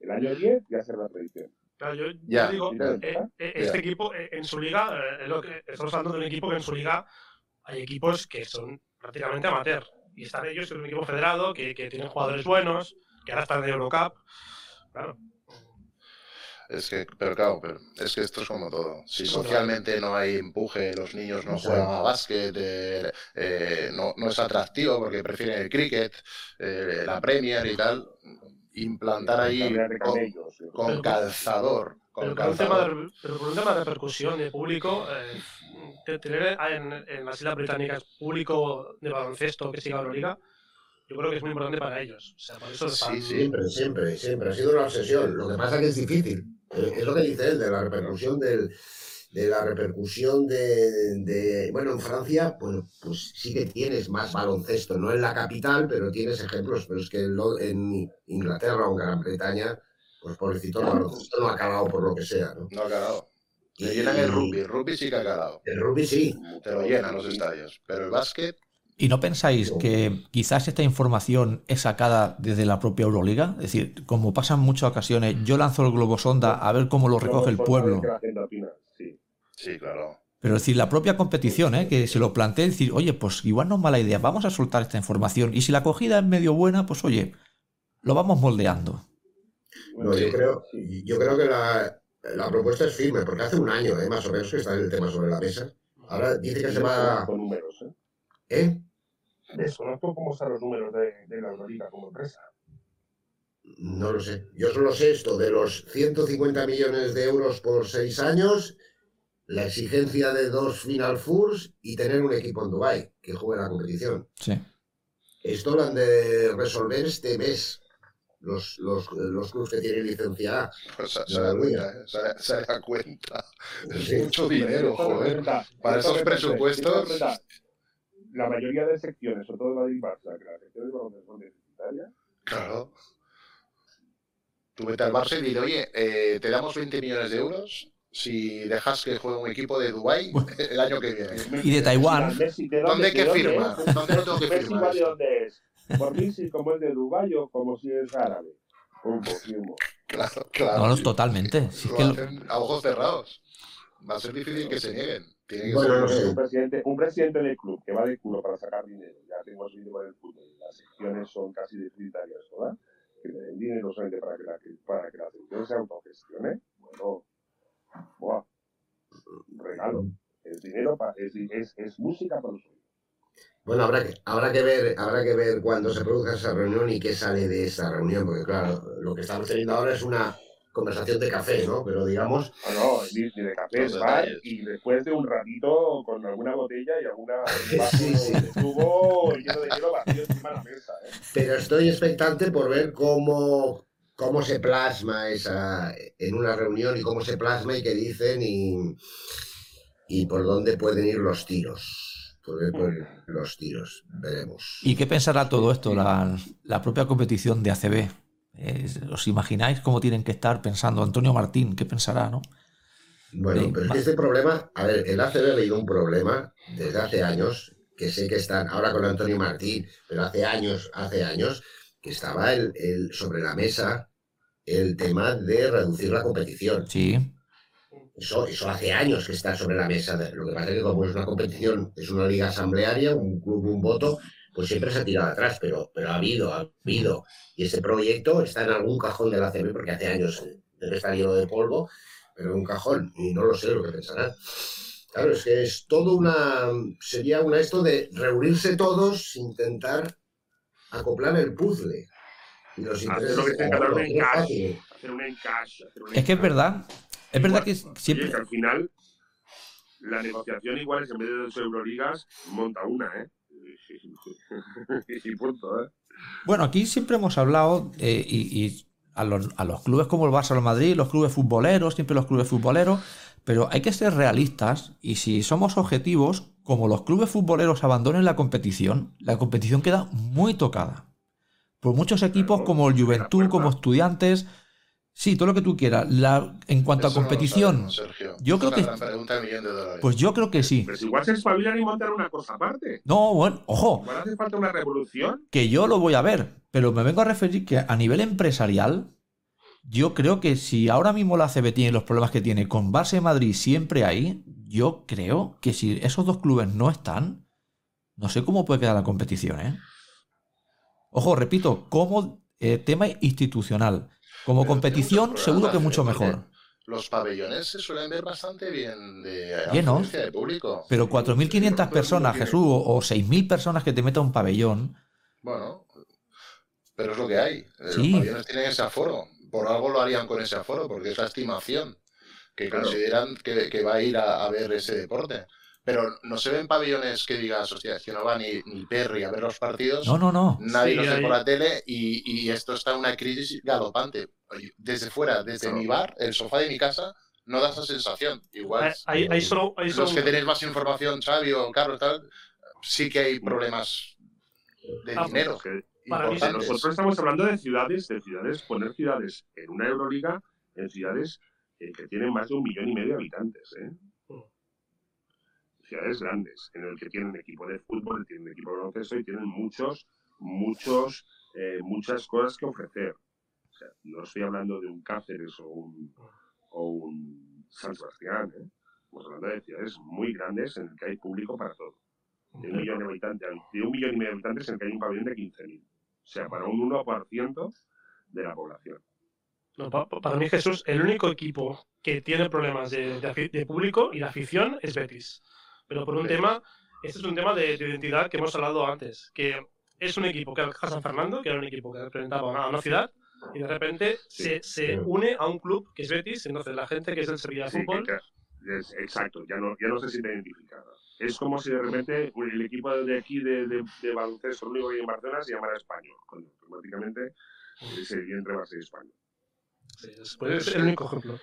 S2: El año 10 ya será la tradición.
S4: Claro, yo, yo
S5: Ya,
S4: digo,
S2: ya.
S4: eh, eh, este equipo eh, en su liga, eh, es lo que, estamos hablando de un equipo que en su liga hay equipos que son prácticamente amateur. Y están ellos en un equipo federado, que, que tienen jugadores buenos, que ahora están en Eurocup. Claro.
S5: Es que, pero claro, pero es que esto es como todo. Si socialmente no hay empuje, los niños no juegan a básquet, eh, eh, no, no es atractivo porque prefieren el cricket, eh, la Premier y tal, implantar ahí con, con calzador,
S4: Pero por, un tema de, pero por un tema de repercusión de público, eh, te- tener en, en las Islas Británicas público de baloncesto que siga Euroliga, yo creo que es muy importante para ellos. O sea, por eso
S5: Sí,
S3: siempre, siempre, siempre, ha sido una obsesión. Lo que pasa es que es difícil. Eh, Es lo que dice él, de la repercusión del de la repercusión de, de- bueno en Francia pues, pues sí que tienes más baloncesto no en la capital pero tienes ejemplos pero es que en, Lo- en Inglaterra o en Gran Bretaña pues pobrecito el baloncesto no ha acabado por lo que sea ¿no?
S5: No ha calado. Te
S3: Y-
S5: llenan el rugby, el rugby sí que ha calado.
S3: el rugby sí
S5: Te lo llenan los estadios. Pero el básquet,
S1: ¿Y no pensáis que quizás esta información es sacada desde la propia Euroliga? Es decir, como pasan muchas ocasiones, yo lanzo el globo sonda a ver cómo lo recoge el pueblo.
S2: que la gente opina, sí.
S5: sí, claro.
S1: Pero es decir, la propia competición, ¿eh? que se lo plantee, decir, oye, pues igual no es mala idea, vamos a soltar esta información. Y si la acogida es medio buena, pues oye, lo vamos moldeando.
S3: No, yo, creo, yo creo que la, la propuesta es firme, porque hace un año, ¿eh? más o menos, que está el tema sobre la mesa. Ahora dice que se va.
S2: Con números, ¿eh?
S3: ¿Eh?
S2: Desconozco cómo están los números de, de la Euroliga como empresa.
S3: No lo sé. Yo solo sé esto de los 150 millones de euros por seis años, la exigencia de dos Final Fours y tener un equipo en Dubai que juegue la competición.
S1: Sí.
S3: Esto lo han de resolver este mes los, los, los clubes que tienen licencia A.
S5: Pues se,
S3: La
S5: se da cuenta, ¿eh? se, se da cuenta.
S3: Sí.
S5: Es mucho dinero, joder. Para esos presupuestos.
S2: La mayoría de secciones, sobre todo Madrid Barça, que las secciones de baloncesto son deficitarias,
S5: Claro. Tú vete al Barça y dile, oye, eh, te damos 20 millones de euros si dejas que juegue un equipo de Dubái el año que viene.
S1: Y de Taiwán.
S2: Messi, ¿de
S5: ¿Dónde hay que firma? ¿Dónde lo tengo que
S2: Messi
S5: firmar?
S2: dónde es. Por mí, si como es de Dubái o como si es árabe. Pum, firmo.
S5: Claro, claro.
S1: No, no, totalmente.
S5: Lo
S1: que lo-
S5: a ojos cerrados. Va a ser difícil que se nieguen. Tiene que
S3: Bueno,
S5: ser-
S3: no sé.
S2: Un presidente, un presidente del club que va de culo para sacar dinero, ya tengo el fútbol, y las secciones son casi deficitarias todas, que le den dinero solamente para que la, para que la sección se autogestione, bueno, buah, regalo. Es dinero, para, es, es, es música para los oídos.
S3: Bueno, habrá que, habrá que ver, habrá que ver cuándo se produzca esa reunión y qué sale de esa reunión, porque claro, lo que estamos teniendo ahora es una conversación de café, ¿no? Pero digamos,
S2: Ah, no, ni, ni de café, es bar, y después de un ratito con alguna botella y alguna
S3: Sí, sí.
S2: de tubo lleno de hielo vacío encima de la mesa, ¿eh?
S3: pero estoy expectante por ver cómo, cómo se plasma esa en una reunión y cómo se plasma y qué dicen y, y por dónde pueden ir los tiros. Por ver por los tiros, veremos.
S1: ¿Y qué pensará todo esto, la, la propia competición de ACB? ¿Os imagináis cómo tienen que estar pensando Antonio Martín? ¿Qué pensará, no?
S3: Bueno, pero es que este problema, a ver, el ACB ha leído un problema desde hace años, que sé que están ahora con Antonio Martín, pero hace años, hace años, que estaba el, el- sobre la mesa el tema de reducir la competición.
S1: Sí,
S3: Eso, eso hace años que está sobre la mesa. Lo que pasa es que como es una competición, es una liga asamblearia, un club, un voto, pues siempre se ha tirado atrás, pero, pero ha habido, ha habido. Y ese proyecto está en algún cajón de la CB, porque hace años eh, debe estar lleno de polvo, pero en un cajón, y no lo sé lo que pensarán. Claro, es que es todo una, sería una esto de reunirse todos, intentar acoplar el puzzle. Y los
S2: Hacer lo que un encaje.
S1: es que es verdad. Es verdad que siempre...
S2: oye, que al final la negociación igual es en vez de dos Euroligas, monta una, ¿eh? y punto, ¿eh?
S1: Bueno, aquí siempre hemos hablado eh, y, y a, los, a los clubes como el Barça o el Madrid, los clubes futboleros, siempre los clubes futboleros, pero hay que ser realistas y si somos objetivos, como los clubes futboleros abandonen la competición, la competición queda muy tocada. Por muchos equipos como el Juventud, como estudiantes, sí, todo lo que tú quieras. La, en cuanto a
S5: Eso no
S1: competición,
S5: sabemos, Sergio.
S1: yo
S5: Es
S1: creo
S5: una
S1: que-
S5: pregunta de millón de dólares.
S1: pues yo creo que sí.
S2: Pero si igual se espabilan y montan una cosa aparte.
S1: No, bueno, ojo,
S2: Igual hace falta una revolución.
S1: que yo lo voy a ver, pero me vengo a referir que a nivel empresarial, yo creo que si ahora mismo la CB tiene los problemas que tiene con y Madrid siempre ahí, yo creo que si esos dos clubes no están, no sé cómo puede quedar la competición, ¿eh? Ojo, repito, como eh, tema institucional, como
S5: Pero
S1: competición, seguro que mucho mejor.
S5: Los pabellones se suelen ver bastante bien de
S1: Llenos.
S5: de público.
S1: Pero 4.500 personas, Jesús, o o 6.000 personas que te meta un pabellón,
S5: Bueno, pero es lo que hay.
S1: Sí.
S5: Los pabellones tienen ese aforo. Por algo lo harían con ese aforo, porque es la estimación que
S2: Claro.
S5: consideran que, que va a ir a, a ver ese deporte. Pero no se ven pabellones que digas, hostia, es que no va ni, ni Perry a ver los partidos.
S1: no, no, no.
S5: Nadie
S4: Sí,
S5: los ve
S4: hay-
S5: por la tele y, y esto está en una crisis galopante. Desde fuera, desde mi bar, el sofá de mi casa, no da esa sensación. Igual,
S4: Hay, hay solo, hay
S5: los
S4: solo-
S5: que tenéis más información, Xavi o Carlos, tal, sí que hay problemas de
S4: Ah,
S5: dinero.
S2: Porque
S4: Para mí,
S2: nosotros estamos hablando de ciudades, de ciudades, poner ciudades en una Euroliga, en ciudades eh, que tienen más de un millón y medio de habitantes, ¿eh? Ciudades grandes, en el que tienen equipo de fútbol, tienen equipo de baloncesto y tienen muchos, muchos, eh, muchas cosas que ofrecer. Sea, no estoy hablando de un Cáceres o un, o un San Sebastián, ¿eh? estamos hablando de ciudades muy grandes en el que hay público para todo. De un millón de habitantes, de un millón y medio de habitantes en el que hay un pabellón de 15.000. O sea, para un 1% de la población.
S4: No, para mí, Jesús, el único equipo que tiene problemas de, de afi- de público y de afición es Betis. Pero por un
S2: Sí.
S4: tema, este es un tema de, de identidad que hemos hablado antes, que es un equipo que era San Fernando, que era un equipo que representaba una, una ciudad, y de repente se, se
S3: Sí.
S4: une a un club que es Betis, entonces la gente que es del Sevilla
S2: Sí,
S4: Fútbol,
S2: que- que- es- exacto, ya no, ya no se siente identificada. Es como si de repente el equipo de aquí de, de, de baloncesto, lo único que hay en Barcelona, se llamara Español. Coño, automáticamente eh, se divide entre Barça y España.
S4: sí, es, pues es el único ejemplo.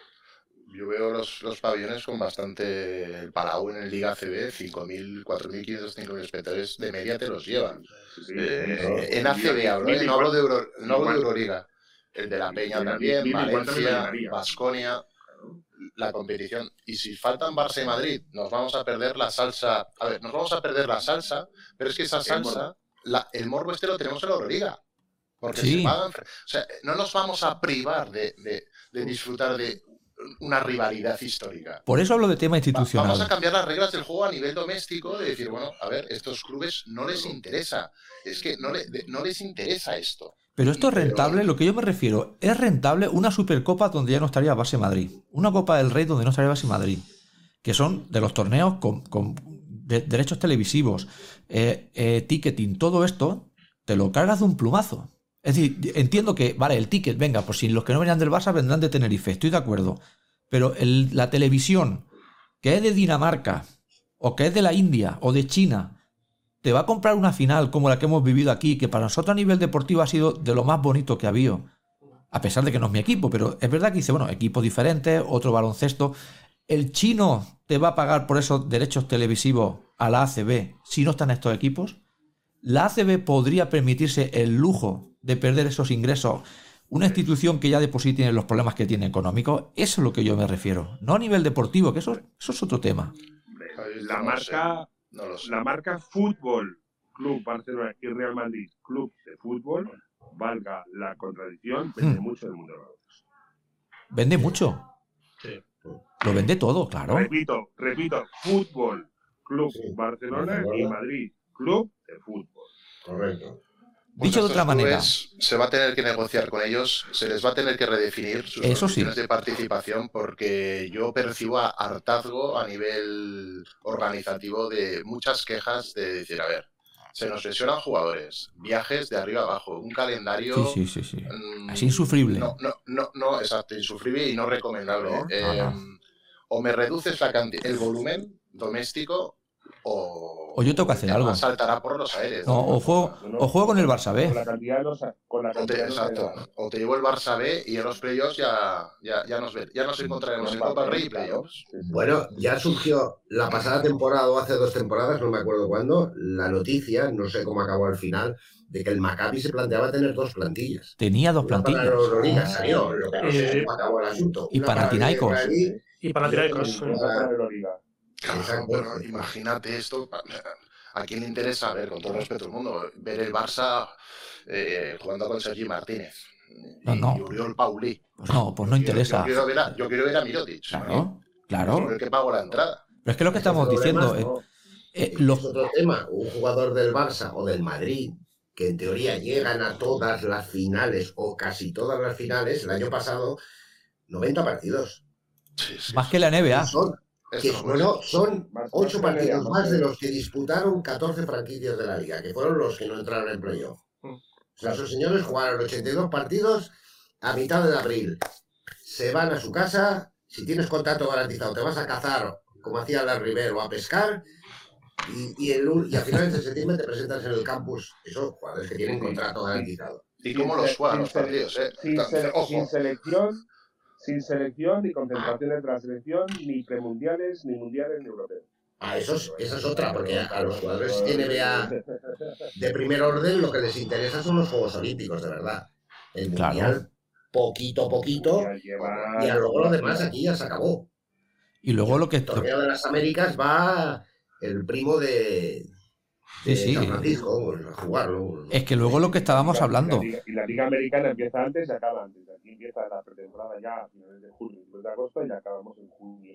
S5: Yo veo los, los pabellones con bastante. El Palau en el Liga CB, 5.000, 4.500, 5.000 espectadores de media te los llevan.
S2: Sí, sí.
S5: Eh,
S2: Sí.
S5: en ACB hablo, no hablo de, Euro- no hablo de. Euroliga. El de la Peña también, Valencia. Basconia, la competición. Y si faltan Barça y Madrid, nos vamos a perder la salsa. A ver, nos vamos a perder la salsa, pero es que esa
S2: El
S5: salsa, la- el morbo este lo tenemos en la Euroliga. Porque
S1: Sí.
S5: se pagan. O sea, no nos vamos a privar de, de- de disfrutar de una rivalidad histórica.
S1: Por eso hablo de tema institucional.
S5: Vamos a cambiar las reglas del juego a nivel doméstico, de decir, bueno, a ver, estos clubes no les interesa. Es que no, le- no les interesa esto.
S1: Pero esto es
S5: Pero-
S1: rentable, lo que yo me refiero, es rentable una Supercopa donde ya no estaría Base Madrid, una Copa del Rey donde no estaría Base Madrid, que son de los torneos con, con de- derechos televisivos, eh, eh, ticketing, todo esto, te lo cargas de un plumazo. Es decir, entiendo que, vale, el ticket, venga, pues si los que no venían del Barça vendrán de Tenerife, estoy de acuerdo, pero la televisión, que es de Dinamarca, o que es de la India, o de China, te va a comprar una final como la que hemos vivido aquí, que para nosotros a nivel deportivo ha sido de lo más bonito que ha habido. A pesar de que no es mi equipo, pero es verdad que dice, bueno, equipos diferentes, otro baloncesto. ¿El chino te va a pagar por esos derechos televisivos a la ACB si no están estos equipos? ¿La ACB podría permitirse el lujo de perder esos ingresos? Una institución que ya de por sí tiene los problemas que tiene económicos, eso es lo que yo me refiero. No a nivel deportivo, que eso, eso es otro tema.
S2: La marca,
S5: No lo sé.
S2: la marca Fútbol Club Barcelona y Real Madrid Club de Fútbol, valga la contradicción, vende
S1: Hmm.
S2: mucho del mundo.
S1: Vende mucho.
S4: Sí.
S1: Lo vende todo, claro.
S2: Repito, repito, Fútbol Club
S3: Sí,
S2: Barcelona y. Madrid Club de Fútbol.
S3: Correcto.
S1: Dicho de otra manera.
S5: Se va a tener que negociar con ellos, se les va a tener que redefinir sus
S1: Eso sí.
S5: de participación porque yo percibo a- hartazgo a nivel organizativo de muchas quejas de decir, a ver, se nos lesionan jugadores, viajes de arriba abajo, un calendario...
S1: Sí, sí, sí, sí.
S5: mm,
S1: Es insufrible.
S5: No, no, no, no, exacto, insufrible y no recomendable.
S1: No,
S5: Eh,
S1: no.
S5: O me reduces la cantidad, el volumen doméstico o...
S1: O yo tengo que hacer algo.
S5: Saltará por los aires.
S1: No, o juego, o juego con el Barça
S2: Con
S1: B.
S2: la cantidad de los, con la
S5: O te,
S2: cantidad de los
S5: exacto. O te llevo el Barça B y en los playoffs ya, ya, ya, nos, ve- ya nos encontraremos en Copa Rey y playoffs.
S3: Bueno, ya surgió la pasada temporada o hace dos temporadas, no me acuerdo cuándo, la noticia, no sé cómo acabó al final, de que el Maccabi se planteaba tener dos plantillas.
S1: Tenía dos
S3: Una para
S1: plantillas.
S3: la Euroliga salió, lo que no sé
S4: Eh,
S3: cómo acabó el asunto.
S1: y
S3: Una para israelí,
S4: Y para tirar
S5: Bueno, imagínate esto. ¿A quién le interesa? A ver, con todo el respeto del mundo, ver el Barça eh, jugando con Sergi Martínez y,
S1: No, no.
S5: y Uriol Paulí.
S1: Pues no, pues no
S5: Yo-
S1: interesa.
S5: Yo, quiero ver a, yo quiero ver a Mirotic.
S1: Claro,
S5: Es
S1: claro.
S5: el que pago la entrada.
S1: Pero es que lo que estamos diciendo, eh,
S3: ¿no?
S1: eh, los-
S3: Es otro tema. Un jugador del Barça o del Madrid, que en teoría llegan a todas las finales o casi todas las finales, el año pasado, 90 partidos.
S5: Sí, sí,
S1: más que la NBA.
S3: Son, que,
S5: no
S3: bueno, son
S2: Más-
S3: 8
S2: más que
S3: partidos más de los que disputaron 14 franquicias de la liga, que fueron los que no entraron en playoff.
S4: Mm.
S3: O sea, esos señores jugaron 82 partidos a mitad de abril. Se van a su casa, si tienes contrato garantizado, te vas a cazar, como hacía la Rivero, a pescar, y, y, el y a finales de septiembre te presentas en el campus. Esos jugadores que tienen contrato garantizado.
S5: ¿Y cómo los
S2: sin
S5: los partidos? Eh?
S2: Sin,
S5: Ojo,
S2: sin selección, sin selección, ni concentraciones de la selección, ni premundiales, ni mundiales, ni europeos.
S3: Ah, eso es- esa es otra, porque a los jugadores NBA de primer orden lo que les interesa son los Juegos Olímpicos, de verdad. El
S1: Claro.
S3: Mundial, poquito a poquito, y a luego lo demás aquí ya se acabó.
S1: Y luego lo que.
S3: El torneo de las Américas va el primo de,
S1: Sí,
S3: de
S1: sí.
S3: A jugarlo.
S1: Es que luego lo que estábamos
S2: Y la-
S1: hablando.
S2: Y la, liga, y la liga americana empieza antes y acaba antes. Aquí empieza la pretemporada ya a finales de julio, después de agosto y acabamos en junio.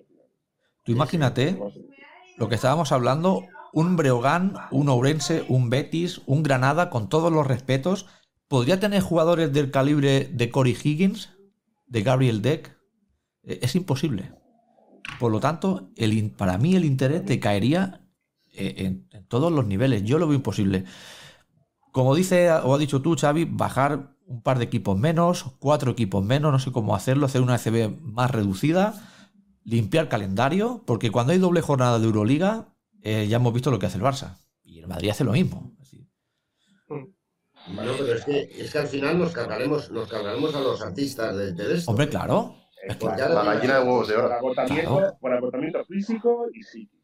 S1: Tú imagínate lo que estábamos hablando, un Breogán, un Ourense, un Betis, un Granada, con todos los respetos, ¿podría tener jugadores del calibre de Corey Higgins, de Gabriel Deck? Eh, Es imposible. Por lo tanto, el, para mí el interés te caería eh, en, en todos los niveles. Yo lo veo imposible. Como dice o ha dicho tú, Xavi, bajar un par de equipos menos, cuatro equipos menos, no sé cómo hacerlo, hacer una ECB más reducida, limpiar calendario, porque cuando hay doble jornada de Euroliga, eh, ya hemos visto lo que hace el Barça. Y el Madrid hace lo mismo. Así.
S3: Bueno, pero es que, es que al final nos cargaremos, nos cargaremos a los artistas de, de esto.
S1: Hombre, claro.
S2: Eh,
S3: ahora
S5: La gallina de huevos de
S2: por
S5: oro.
S2: agotamiento,
S1: Claro.
S2: por agotamiento físico y psíquico.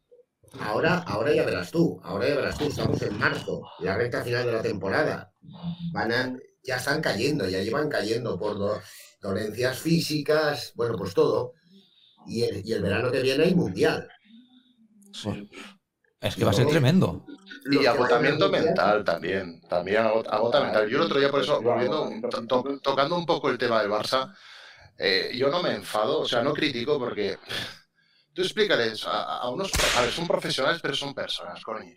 S3: Ahora, ahora ya verás tú, ahora ya verás tú, estamos en marzo, la recta final de la temporada. Van a, ya están cayendo, ya llevan cayendo por do- dolencias físicas, bueno, pues todo. Y el, y el verano que viene hay mundial.
S1: Es que va a ser tremendo.
S5: Y agotamiento mental también. También agot- agota mental. Yo el otro día, por eso, volviendo, to- to- tocando un poco el tema del Barça, eh, yo no me enfado, o sea, no critico porque tú explícales a, a unos. A ver, son profesionales, pero son personas, coño.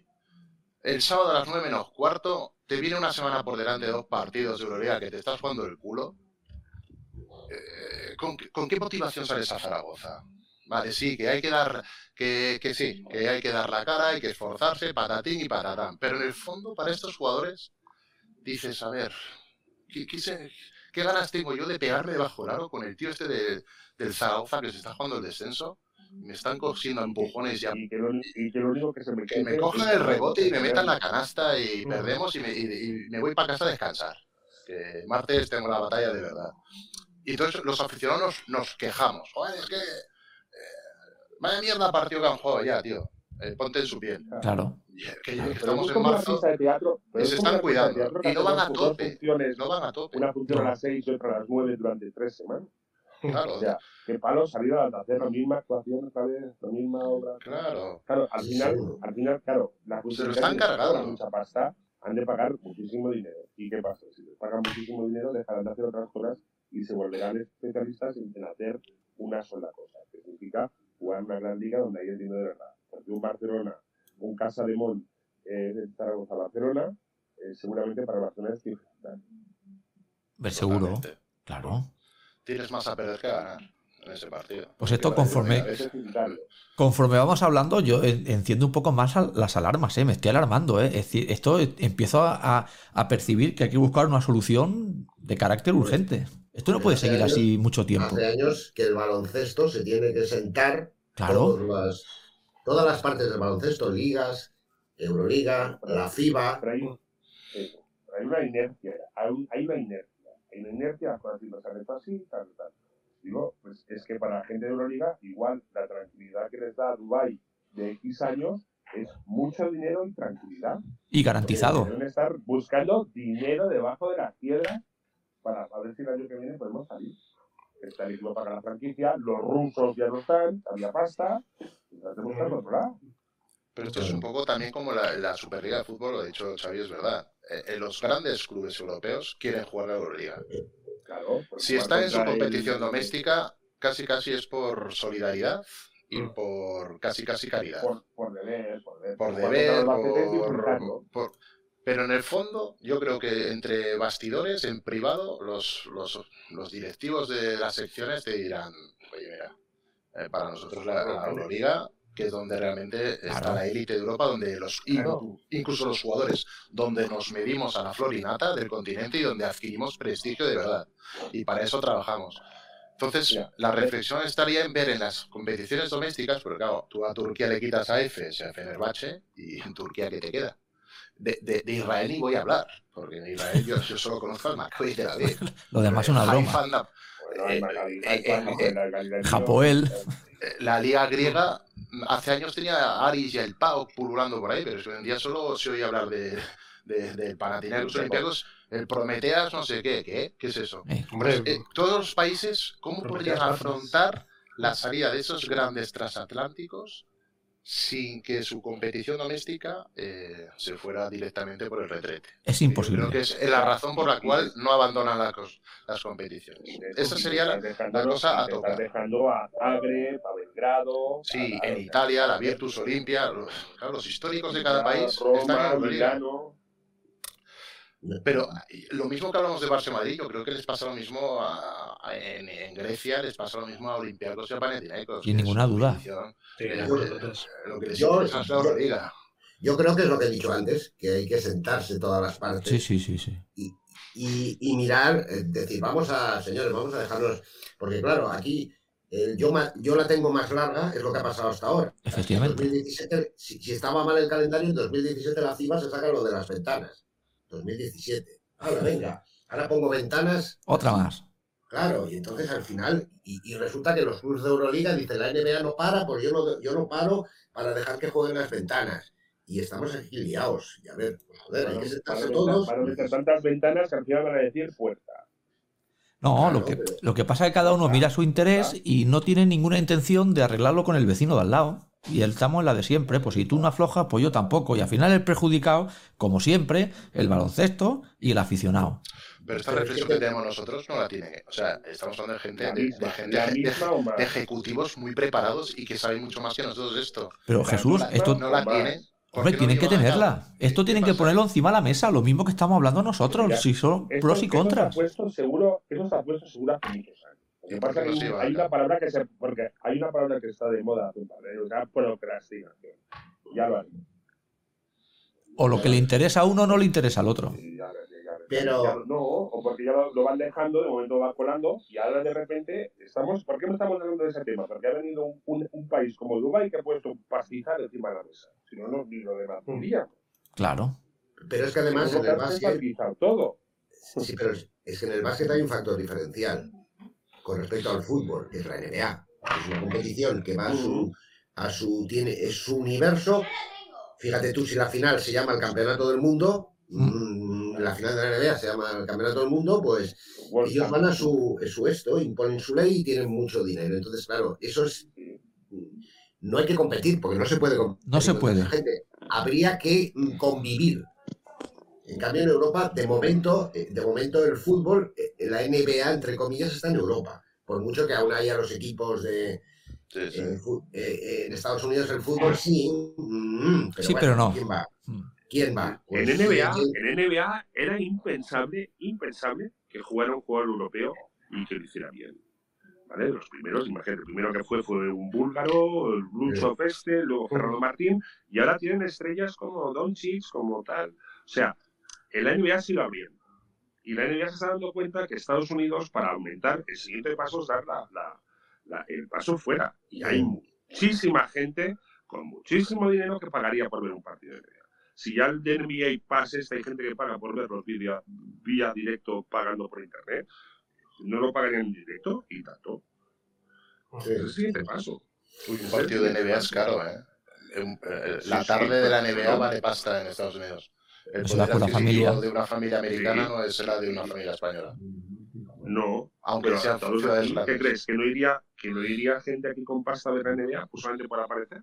S5: El sábado a las 9 menos cuarto, te viene una semana por delante de dos partidos de Euroliga que te estás jugando el culo. Eh, ¿con, qué- ¿Con qué motivación sales a Zaragoza? Vale, sí, que hay que dar, que, sí, que hay que dar la cara, hay que esforzarse, patatín y patatán. Pero en el fondo, para estos jugadores, dices, a ver, ¿qué, ganas tengo yo de pegarme debajo del aro con el tío este de- del Zaragoza que se está jugando el descenso? Me están cogiendo empujones y a
S2: Y que, lo, y que lo único que se me
S5: que me cojan el rebote y me metan la canasta y perdemos y me, y- y me voy para casa a descansar. Que martes tengo la batalla de verdad. Y entonces los aficionados nos, quejamos. Joder, es que. eh, vaya mierda partido que han jugado ya, tío. Eh, ponte en su piel.
S1: Claro.
S5: Que, que estamos
S2: es
S5: en marzo,
S2: de teatro.
S5: se
S2: como
S5: están cuidando.
S2: teatro
S5: Y no van a tope. no van a tope.
S2: Una función a las 6 y otra a las 9 durante tres semanas.
S5: Claro,
S2: O sea, qué palo salir a hacer la misma actuación otra vez, la misma obra.
S5: claro.
S2: Claro, al final, al final, claro, las
S5: Se lo están
S2: que
S5: cargando.
S2: mucha pasta han de pagar muchísimo dinero. ¿Y qué pasa? Si les pagan muchísimo dinero, dejarán de hacer otras cosas y se volverán especialistas en, hacer una sola cosa, que significa jugar una gran liga donde hay el dinero de verdad. Porque un Barcelona, un Casa de Mont eh, de Zaragoza a Barcelona, eh, seguramente para Barcelona es difícil.
S1: Ver seguro. Claro.
S5: Tienes más a perder que a ganar en ese partido.
S1: Pues esto conforme-. Conforme vamos hablando, yo en- enciendo un poco más las alarmas, ¿eh? me estoy alarmando. ¿eh? Es decir, esto eh, empiezo a, a- a percibir que hay que buscar una solución de carácter urgente. Esto no puede
S3: Hace
S1: seguir
S3: años-
S1: así mucho tiempo.
S3: Hace años que el baloncesto se tiene que sentar
S1: Claro,
S3: todas las, todas las partes del baloncesto, ligas, Euroliga, la FIBA.
S2: Pero hay, pero hay una inercia, hay, un- hay una inercia, hay una inercia, las cosas siempre así, tal, tal. Digo, pues es que para la gente de Euroliga, igual la tranquilidad que les da Dubai de X años es mucho dinero y tranquilidad.
S1: y garantizado.
S2: Deben estar buscando dinero debajo de las piedras para a ver si el año que viene podemos salir. Está el equipo para la franquicia, los rusos ya no están, había pasta, tenemos que lado.
S5: Pero esto es un poco también como la, la Superliga de Fútbol, lo ha dicho Xavi, es verdad. Eh, eh, los grandes clubes europeos quieren jugar la Euroliga.
S2: Claro,
S5: Si están en su
S2: el-
S5: competición doméstica, casi casi es por solidaridad y por casi casi caridad.
S2: Por, por deber, por deber.
S5: Por deber, por, por- Pero en el fondo, yo creo que entre bastidores, en privado, los, los, los directivos de las secciones te dirán, oye, mira, eh, para nosotros la, la Euroliga, que es donde realmente está
S1: Claro.
S5: la élite de Europa, donde los
S2: Claro.
S5: incluso los jugadores, donde nos medimos a la florinata del continente y donde adquirimos prestigio de verdad. Y para eso trabajamos. Entonces,
S2: Ya.
S5: la reflexión estaría en ver en las competiciones domésticas, porque claro, tú a Turquía le quitas a Efes y a Fenerbahce, y en Turquía, ¿qué te queda? De, de- de Israel ni voy a hablar, porque en Israel yo, yo solo conozco al Maccabi de la Aviv.
S1: Lo demás es una broma.
S5: Eh, eh,
S2: hay
S5: eh,
S1: Japoel.
S5: La liga griega hace años tenía Aris y el Pau pululando por ahí, pero es que hoy en día solo se oye hablar de, de, del Panathinaikos Olympiacos, el Prometeas, no sé qué, ¿qué? ¿Qué es eso?
S1: Eh,
S4: Hombre,
S5: Eh, todos los países, ¿cómo
S4: Prometeas
S5: podrían afrontar la salida de esos grandes transatlánticos sin que su competición doméstica eh, se fuera directamente por el retrete.
S1: Es
S5: Creo
S1: imposible.
S5: que es la razón por la cual no abandonan las, las competiciones. Esa sería la, cosa a tocar.
S2: Dejando a Zagreb, a Belgrado.
S5: Sí, en Italia, la Virtus Olimpia, los, claro, los históricos de cada país
S2: Roma,
S5: están en.
S2: Milano.
S5: Pero eh, lo mismo que hablamos de Barça Madrid, yo creo que les pasa lo mismo a- a- en, en Grecia, les pasa lo mismo a Olympiacos y a Panathinaikos.
S1: Sin ninguna duda.
S4: Sí,
S5: eh. Lo que les
S3: Yo-
S5: es
S3: creo que es lo que he dicho antes, que hay que sentarse todas las partes
S1: Sí, sí, sí, sí.
S3: y, y mirar, eh, decir, vamos a, señores, vamos a dejarnos, porque claro, aquí el yo, ma- yo la tengo más larga, es lo que ha pasado hasta ahora.
S1: Efectivamente.
S3: En 2017, si, si estaba mal el calendario, en 2017 la FIBA se saca lo de las ventanas. 2017. Ahora, venga, ahora pongo ventanas.
S1: Otra más.
S3: Claro, y entonces al final, y, y resulta que los clubes de Euroliga dicen, la NBA no para, pues yo no, yo no paro para dejar que jueguen las ventanas. Y estamos aquí liados. Y a ver, pues, joder, hay que sentarse
S2: a meter-
S3: todos.
S2: van a meter tantas ventanas que al final van a decir puerta.
S1: No,
S3: Claro,
S1: lo, que,
S3: pero-
S1: lo que pasa es que cada uno mira su interés y no tiene ninguna intención de arreglarlo con el vecino de al lado. Y él estamos en la de siempre. Pues si tú no aflojas, pues yo tampoco. Y al final el perjudicado, como siempre, el baloncesto y el aficionado.
S5: Pero esta reflexión
S3: que-
S5: tenemos nosotros no la tiene. O sea, estamos hablando de gente, de, gente de- ejecutivos muy preparados y que saben mucho más que nosotros de esto.
S1: Pero Jesús, esto,
S5: no la. ¿por
S1: hombre,
S5: no
S1: tienen que tenerla. Esto
S5: ¿Qué
S1: tienen que ponerlo encima de la mesa, lo mismo que estamos hablando nosotros.
S2: Mira,
S1: Si son
S2: Esto-
S1: pros y contras.
S2: está puesto seguro, eso está puesto seguro hace muchos años. Lo que
S5: ¿Y
S2: pasa
S5: por qué
S2: es
S5: no
S2: que
S5: se lleva
S2: hay
S5: a
S2: una palabra que se, porque hay una palabra que está de moda hace un par de años, que es procrastinación. Ya lo haré.
S1: O lo que le interesa a uno no le interesa al otro.
S2: Ya- ya- ya-
S3: Pero-
S2: ya- no, o porque ya lo, lo van dejando, de momento va colando, y ahora de repente estamos. ¿Por qué no estamos hablando de ese tema? Porque ha venido un, un- un país como Dubái que ha puesto un pastizal encima de la mesa. Si no, no, ni lo demás diríamos.
S1: Claro.
S3: Pero es que además en el básquet,
S2: todo.
S3: sí, pero es, es que en el básquet hay un factor diferencial con respecto al fútbol, que es la NBA. Es una competición que va a su, a su tiene, es su universo. Fíjate tú si la final se llama el campeonato del mundo, mm, la final de la NBA se llama el campeonato del mundo, pues ellos van a su, su esto, imponen su ley y tienen mucho dinero. Entonces, claro, eso es. No hay que competir, porque no se puede competir.
S1: No se puede.
S3: gente. Habría que mm, convivir. En cambio, en Europa, de momento, eh, de momento el fútbol, eh, la NBA, entre comillas, está en Europa. Por mucho que aún haya los equipos de.
S5: Sí, sí.
S3: eh, en Estados Unidos el fútbol sí. mm,
S1: Sí, pero no.
S3: ¿Quién va?
S1: Mm.
S3: ¿Quién va? Pues,
S2: en NBA,
S3: ¿quién-
S2: en NBA era impensable, impensable que jugara un jugador europeo y que lo hiciera bien. ¿Vale? Los primeros, imagínate, el primero que fue fue un búlgaro, el Bluchov este, luego Fernando Martín, y ahora tienen estrellas como Doncic, como tal. O sea, en la NBA sí lo abriendo. Y la NBA se está dando cuenta que Estados Unidos, para aumentar, el siguiente paso es dar la- la- la- el paso fuera. Y hay muchísima gente con muchísimo dinero que pagaría por ver un partido de NBA. Si ya el NBA Passes, hay gente que paga por verlos vía, vía directo pagando por internet, no lo pagarían en directo y tanto.
S3: Sí.
S2: Es el siguiente paso.
S5: Uy, un partido de NBA es caro, ¿eh? Eh, La tarde de la NBA vale pasta en Estados Unidos. El
S1: da
S5: poder
S1: familia.
S5: de una familia americana
S2: Sí.
S5: no es la de una familia española.
S2: No,
S5: Aunque
S2: todos
S5: ciudades
S2: ¿qué crees? ¿Que no, iría, ¿Que no iría gente aquí con pasta de la NBA pues solamente por aparecer?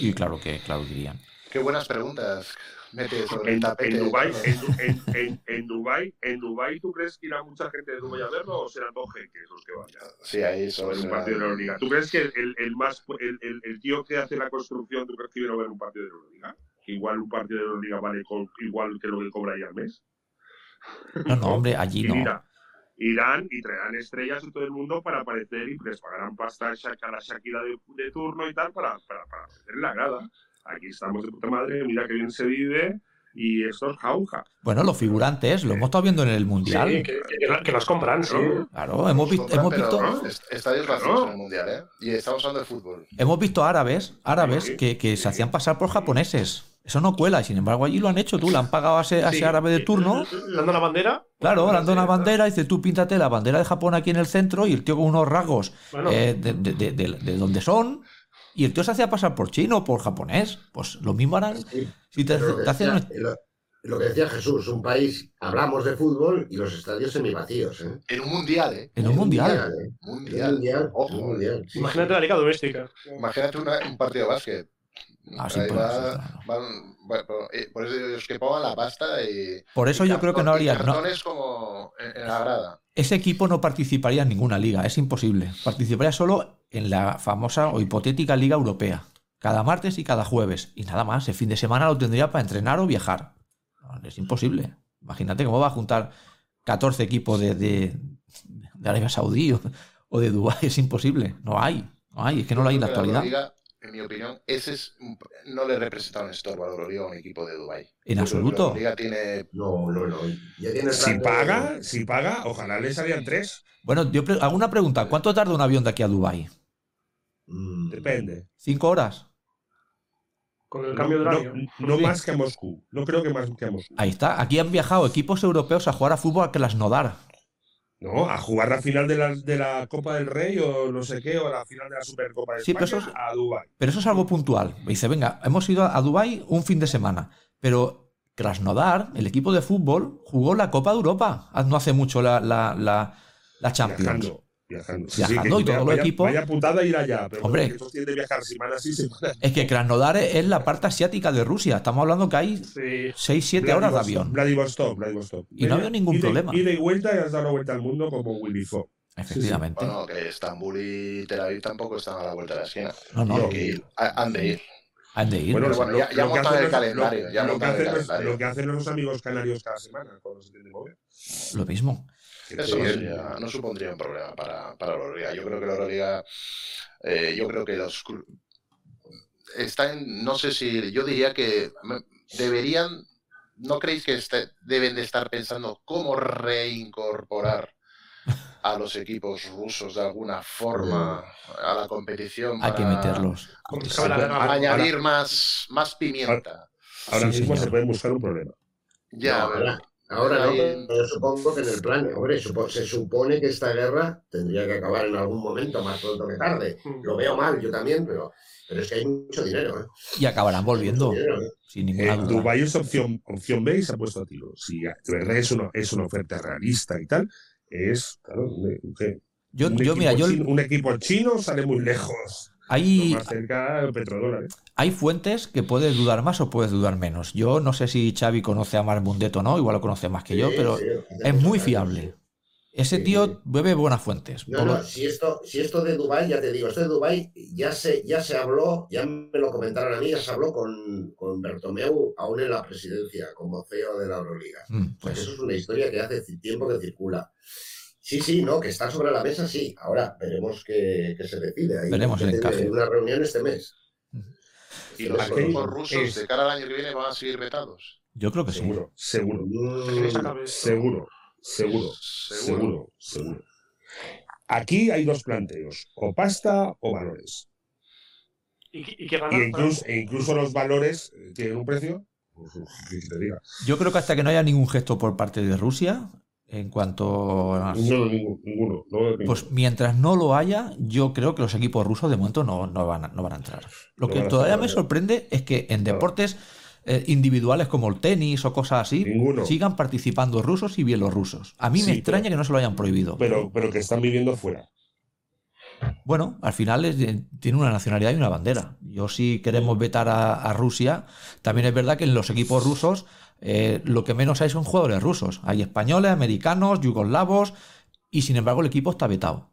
S1: Y claro que, claro que irían.
S5: Qué buenas preguntas. Mete sobre el
S2: En,
S5: tapete.
S2: en Dubái, en, en, en, en Dubái, en Dubái, ¿tú crees que irá mucha gente de Dubái a verlo o serán dos jeques los que vayan?
S5: Sí, ahí
S2: a
S5: son.
S2: ver un partido de la Euroliga. ¿Tú crees que el, el más el, el, el tío que hace la construcción, ¿tú crees que viene a ver un partido de la Euroliga? Igual un partido de la Euroliga vale con- igual que lo que cobra ahí al mes.
S1: No, no, hombre, allí no.
S2: mira, irán y traerán estrellas de todo el mundo para aparecer y les pagarán pasta a la Shakira de, de turno y tal para, para, para aparecer en la grada. Aquí estamos de puta madre, mira que bien se vive y esto es jauja.
S1: Bueno, los figurantes, lo hemos estado viendo en el Mundial.
S4: Sí, que, que, que las compran, sí.
S1: Claro, hemos visto,
S5: Compran,
S1: hemos visto,
S5: est- Estadios vacíos en el mundial, ¿eh? Y estamos hablando de fútbol.
S1: hemos visto árabes, árabes
S2: Sí,
S1: que, que
S2: sí.
S1: se hacían pasar por japoneses. Eso no cuela, y sin embargo allí lo han hecho tú, le han pagado a ese, a ese
S4: Sí.
S1: árabe de turno.
S4: Le dan la bandera.
S1: Claro, le han dado una bandera y dice tú píntate la bandera de Japón aquí en el centro y el tío con unos rasgos
S4: Bueno.
S1: eh, de, de, de, de- de donde son. Y el tío se hacía pasar por chino o por japonés. Pues lo mismo harán.
S3: Sí,
S1: Si te,
S3: pero lo que
S1: te hacen
S3: decía-
S1: un-
S3: lo, lo que decía Jesús, un país, hablamos de fútbol y los estadios semivacíos. ¿eh?
S5: En un mundial, ¿eh?
S1: En un mundial.
S3: ¿eh?
S5: Mundial.
S3: un mundial. Mundial. Sí,
S4: Imagínate la liga doméstica.
S5: Imagínate una- un partido de básquet.
S1: Ah, sí,
S5: Ahí va-
S1: claro.
S5: van- bueno, pero, eh, por eso es que pongan la pasta y.
S1: Por eso
S5: y
S1: yo creo que no habría. no-
S5: como en, en la grada.
S1: ese equipo no participaría en ninguna liga, es imposible. Participaría solo en la famosa o hipotética Liga Europea. Cada martes y cada jueves. Y nada más, el fin de semana lo tendría para entrenar o viajar. Es imposible. Imagínate cómo va a juntar 14 equipos de, de, de Arabia Saudí o, o de Dubái. Es imposible. No hay. No hay. Es que no lo hay en la actualidad.
S5: En mi opinión, ese es no le representa un estorbo a la Euroliga a un equipo de Dubái.
S1: En absoluto.
S5: Euroliga tiene.
S3: No, no, no. Ya tiene
S2: Si
S3: tanto-
S2: paga, si paga, ojalá le salían tres.
S1: Bueno, yo pre- hago una pregunta. ¿Cuánto tarda un avión de aquí a Dubái?
S3: Mm,
S2: Depende.
S1: ¿Cinco horas?
S4: Con el
S2: No,
S4: cambio de
S2: no-
S4: horario.
S2: no
S1: Sí.
S2: más que a Moscú. No creo que más que a Moscú.
S1: Ahí está. Aquí han viajado equipos europeos a jugar a fútbol a Krasnodar.
S2: No, a jugar la final de la, de la Copa del Rey o no sé qué, o la final de la Supercopa de
S1: Sí, pero
S2: España
S1: eso es-
S2: a Dubái.
S1: Pero eso es algo puntual. Dice, venga, hemos ido a Dubái un fin de semana. Pero Krasnodar, el equipo de fútbol, jugó la Copa de Europa. No hace mucho la, la, la, la Champions.
S2: Viajando. Viajando, Sí,
S1: Viajando
S2: sí,
S1: y
S2: que
S1: todos los
S2: vaya,
S1: equipos-
S2: Vaya putada ir allá. Pero
S1: Hombre.
S2: De viajar semana sí, semana
S1: Es que Krasnodar es la parte asiática de Rusia. Estamos hablando que hay
S4: Sí.
S1: 6-7 horas de avión.
S2: Vladivostok, Vladivostok.
S1: Y no había ningún
S2: Ida y-
S1: problema.
S2: Ida y vuelta y has dado la vuelta al mundo como Willy Fogg.
S1: Efectivamente.
S5: Bueno, que Estambul y Tel Aviv tampoco están a la vuelta de la esquina.
S1: No, no,
S5: que ir. Han de ir.
S1: han de ir.
S2: Bueno,
S5: ya- ya
S2: lo que
S5: montan
S2: hacen
S5: el
S2: los-
S5: calendario,
S2: lo-
S5: ya
S2: lo que hacen los-
S5: calendario.
S2: Lo que hacen los amigos canarios cada semana cuando se tienen que mover.
S1: Lo mismo.
S5: Eso no, sería- no supondría un problema para, para la Euroliga. Yo creo que la Euroliga, eh, yo creo que los está en, no sé si, yo diría que deberían, ¿no creéis que este- deben de estar pensando cómo reincorporar a los equipos rusos de alguna forma a la competición?
S1: Hay que
S5: para-
S1: meterlos.
S4: Que guerra.
S5: Para añadir más, más pimienta.
S2: Ahora
S1: Sí,
S2: mismo
S1: señor.
S2: se pueden buscar un problema.
S5: Ya,
S3: No,
S5: pero-
S3: ahora- no, pero yo supongo que en el plan, hombre, supo- se supone que esta guerra tendría que acabar en algún momento, más pronto que tarde.
S4: Mm.
S3: Lo veo mal, yo también, pero, pero es que hay mucho dinero, ¿eh?
S1: Y acabarán volviendo.
S3: Dinero, ¿eh?
S1: Sin ninguna
S2: Eh. Dubái es opción, opción B y se ha puesto a tiro. Si de verdad es una, es una oferta realista y tal, es, claro, un, un-
S1: Yo,
S2: un
S1: yo
S2: equipo
S1: mira, yo
S2: chino, un equipo chino sale muy lejos.
S1: Hay,
S2: más cerca el petrodólar. ¿eh?
S1: hay fuentes que puedes dudar más o puedes dudar menos. Yo no sé si Xavi conoce a Mar Mundet o no, igual lo conoce más que yo,
S3: Sí,
S1: pero
S3: sí,
S1: es muy fiable. Ese
S3: Sí,
S1: tío
S3: sí.
S1: bebe buenas fuentes.
S3: No, no, si esto, si esto de Dubái, ya te digo, esto de Dubái ya se, ya se habló, ya me lo comentaron a mí, ya se habló con, con Bertomeu aún en la presidencia, como CEO de la Euroliga.
S1: Mm,
S3: O sea,
S1: pues,
S3: eso es una historia que hace tiempo que circula. Sí, sí, no, que está sobre la mesa, sí. Ahora veremos qué, qué se decide. Ahí
S1: Veremos el encaje.
S3: una reunión este mes.
S5: y los
S3: con-
S5: rusos
S2: es-
S5: de cara al año que viene van a seguir vetados.
S1: yo creo que sí.
S2: Seguro, seguro, seguro, seguro, seguro, seguro. Aquí hay dos planteos, o pasta o valores.
S4: ¿Y, qué- y qué
S2: Y
S4: ganar?
S2: incluso, e incluso los valores eh, tienen un precio. Pues, ¿qué te diga?
S1: Yo creo que hasta que no haya ningún gesto por parte de Rusia, en cuanto a...
S2: No, ninguno, no.
S1: Pues mientras no lo haya, yo creo que los equipos rusos de momento no, no van, a, no van a entrar. Lo que todavía me sorprende es que en deportes eh, individuales como el tenis o cosas así,
S2: Ninguno.
S1: sigan participando rusos y bielorrusos. A mí me
S2: Sí,
S1: extraña
S2: pero-
S1: que no se lo hayan prohibido.
S2: pero, pero que están viviendo fuera.
S1: Bueno, al final es- eh, tiene una nacionalidad y una bandera. Yo si queremos vetar a, a Rusia, también es verdad que en los equipos rusos eh, lo que menos hay son jugadores rusos. Hay españoles, americanos, yugoslavos y sin embargo el equipo está vetado.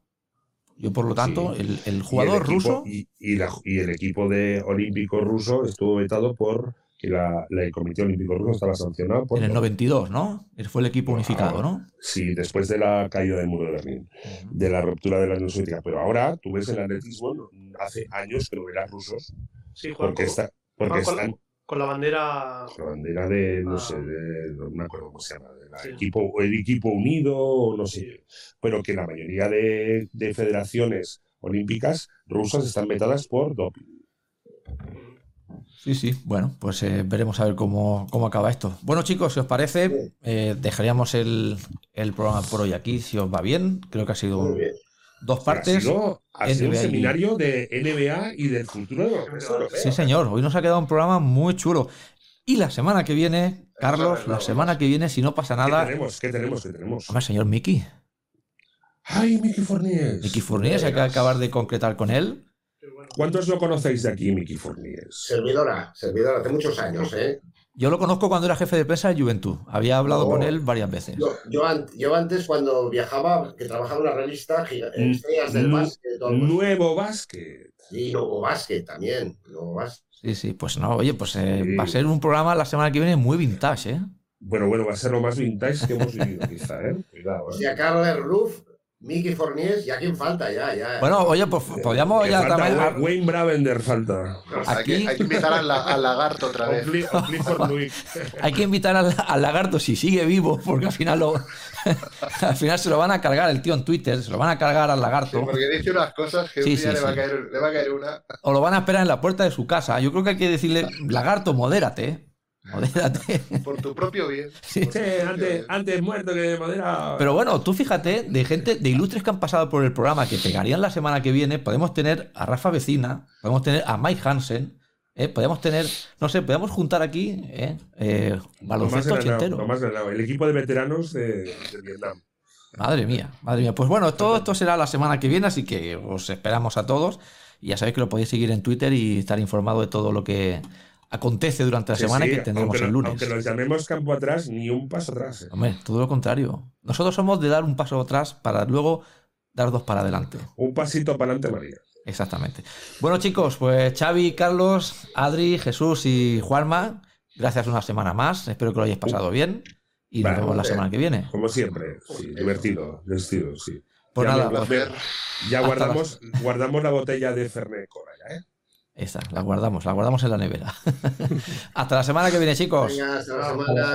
S1: Yo por lo tanto,
S2: Sí.
S1: el, el
S2: Y
S1: jugador
S2: el equipo-
S1: ruso...
S2: Y, y la- y el equipo de olímpico ruso estuvo vetado por que la, la- el Comité Olímpico Ruso estaba sancionado por
S1: En el 92, ¿no? Fue el equipo unificado, ¿no?
S2: Sí, después de la caída del muro de Berlín, de la ruptura de la Unión Soviética. Pero ahora tú ves el atletismo, hace años que no verás rusos,
S4: Sí, juegan
S2: porque, está, porque están
S4: con la bandera.
S2: con la bandera de, no
S4: Ah.
S2: sé, de, no me acuerdo cómo se llama, de la
S4: Sí.
S2: equipo, el equipo unido, no sé, pero que la mayoría de, de federaciones olímpicas rusas están vetadas por doping.
S1: Sí, sí. Bueno, pues eh, veremos a ver cómo, cómo acaba esto. Bueno, chicos, si os parece, eh, dejaríamos el, el programa por hoy aquí, si os va bien. Creo que ha sido
S3: Muy
S1: dos
S2: Ha
S1: partes.
S2: sido, ha sido un seminario de NBA y del futuro de los
S1: Sí, señor. Hoy nos ha quedado un programa muy chulo. Y la semana que viene, Carlos, la semana que viene, si no pasa
S2: ¿Qué
S1: nada.
S2: tenemos? ¿Qué tenemos? ¿Qué tenemos?
S1: Hombre, señor Miki.
S2: ¡Ay, Miki Fourniers!
S1: Miki Fournier, hay que acabar de concretar con él.
S2: ¿Cuántos lo conocéis de aquí, Miki Fourniers?
S3: Servidora, servidora, hace muchos años, ¿eh?
S1: Yo lo conozco cuando era jefe de prensa de Juventud. Había hablado
S3: Oh.
S1: con él varias veces.
S3: Yo, yo, an- yo antes, cuando viajaba, que trabajaba en una revista, giga-
S2: Mm,
S3: Estrellas del
S2: mm,
S3: Básquet, todo el-
S2: Nuevo Básquet.
S3: y luego básquet también. Básquet.
S1: Sí, sí, pues no, oye, pues eh,
S2: Sí.
S1: va a ser un programa la semana que viene muy vintage, ¿eh?
S2: Bueno, bueno, va a ser lo más vintage que hemos vivido, quizá, ¿eh? Cuidado,
S3: O
S2: ¿eh?
S3: sea, Carles Ruff, Mickey Fourniers, ¿y a quién falta ya? ya.
S1: Bueno, oye, pues podríamos
S2: Que
S1: ya
S2: falta
S1: también.
S2: Wayne- Wayne Bravender falta.
S5: Hay, que,
S1: Aquí-
S5: hay que invitar al, la- al lagarto otra
S2: O
S5: vez.
S2: O.
S1: Hay que invitar al, al lagarto si sigue vivo, porque al final lo, al final se lo van a cargar el tío en Twitter, se lo van a cargar al
S5: Sí,
S1: lagarto,
S5: porque dice unas cosas que
S1: Sí,
S5: un día
S1: sí,
S5: le, va a caer, le va a caer una.
S1: o lo van a esperar en la puerta de su casa. Yo creo que hay que decirle, lagarto, modérate, ¿eh? Modérate.
S5: Por tu propio bien.
S1: Sí.
S5: Por tu
S2: Sí,
S5: propio
S2: antes,
S5: bien.
S2: antes muerto que de madera.
S1: Pero bueno, tú fíjate, de gente, de ilustres que han pasado por el programa que pegarían la semana que viene, podemos tener a Rafa Vecina, podemos tener a Mike Hansen, ¿eh? podemos tener, no sé, podemos juntar aquí ¿eh? Eh, baloncesto ochentero.
S2: El equipo de veteranos de, de Vietnam.
S1: Madre mía, madre mía. Pues bueno, todo esto será la semana que viene, así que os esperamos a todos. Y ya sabéis que lo podéis seguir en Twitter y estar informado de todo lo que acontece durante la
S2: Sí,
S1: semana
S2: sí,
S1: que tendremos
S2: aunque,
S1: el lunes.
S2: Aunque los llamemos campo atrás, ni un paso atrás. ¿eh?
S1: Hombre, todo lo contrario. Nosotros somos de dar un paso atrás para luego dar dos para adelante.
S2: Un pasito para adelante, María.
S1: Exactamente. Bueno, chicos, pues Xavi, Carlos, Adri, Jesús y Juanma, gracias una semana más. Espero que lo hayáis pasado bien. Y nos vemos la semana que viene.
S2: Como siempre. Sí, divertido, divertido, sí.
S1: Pues
S2: Ya
S1: nada, pues.
S2: Ya guardamos, guardamos la botella de Fernet Cola,
S1: esa, la guardamos, la guardamos en la nevera. Hasta la semana que viene, chicos.
S3: Hasta la semana.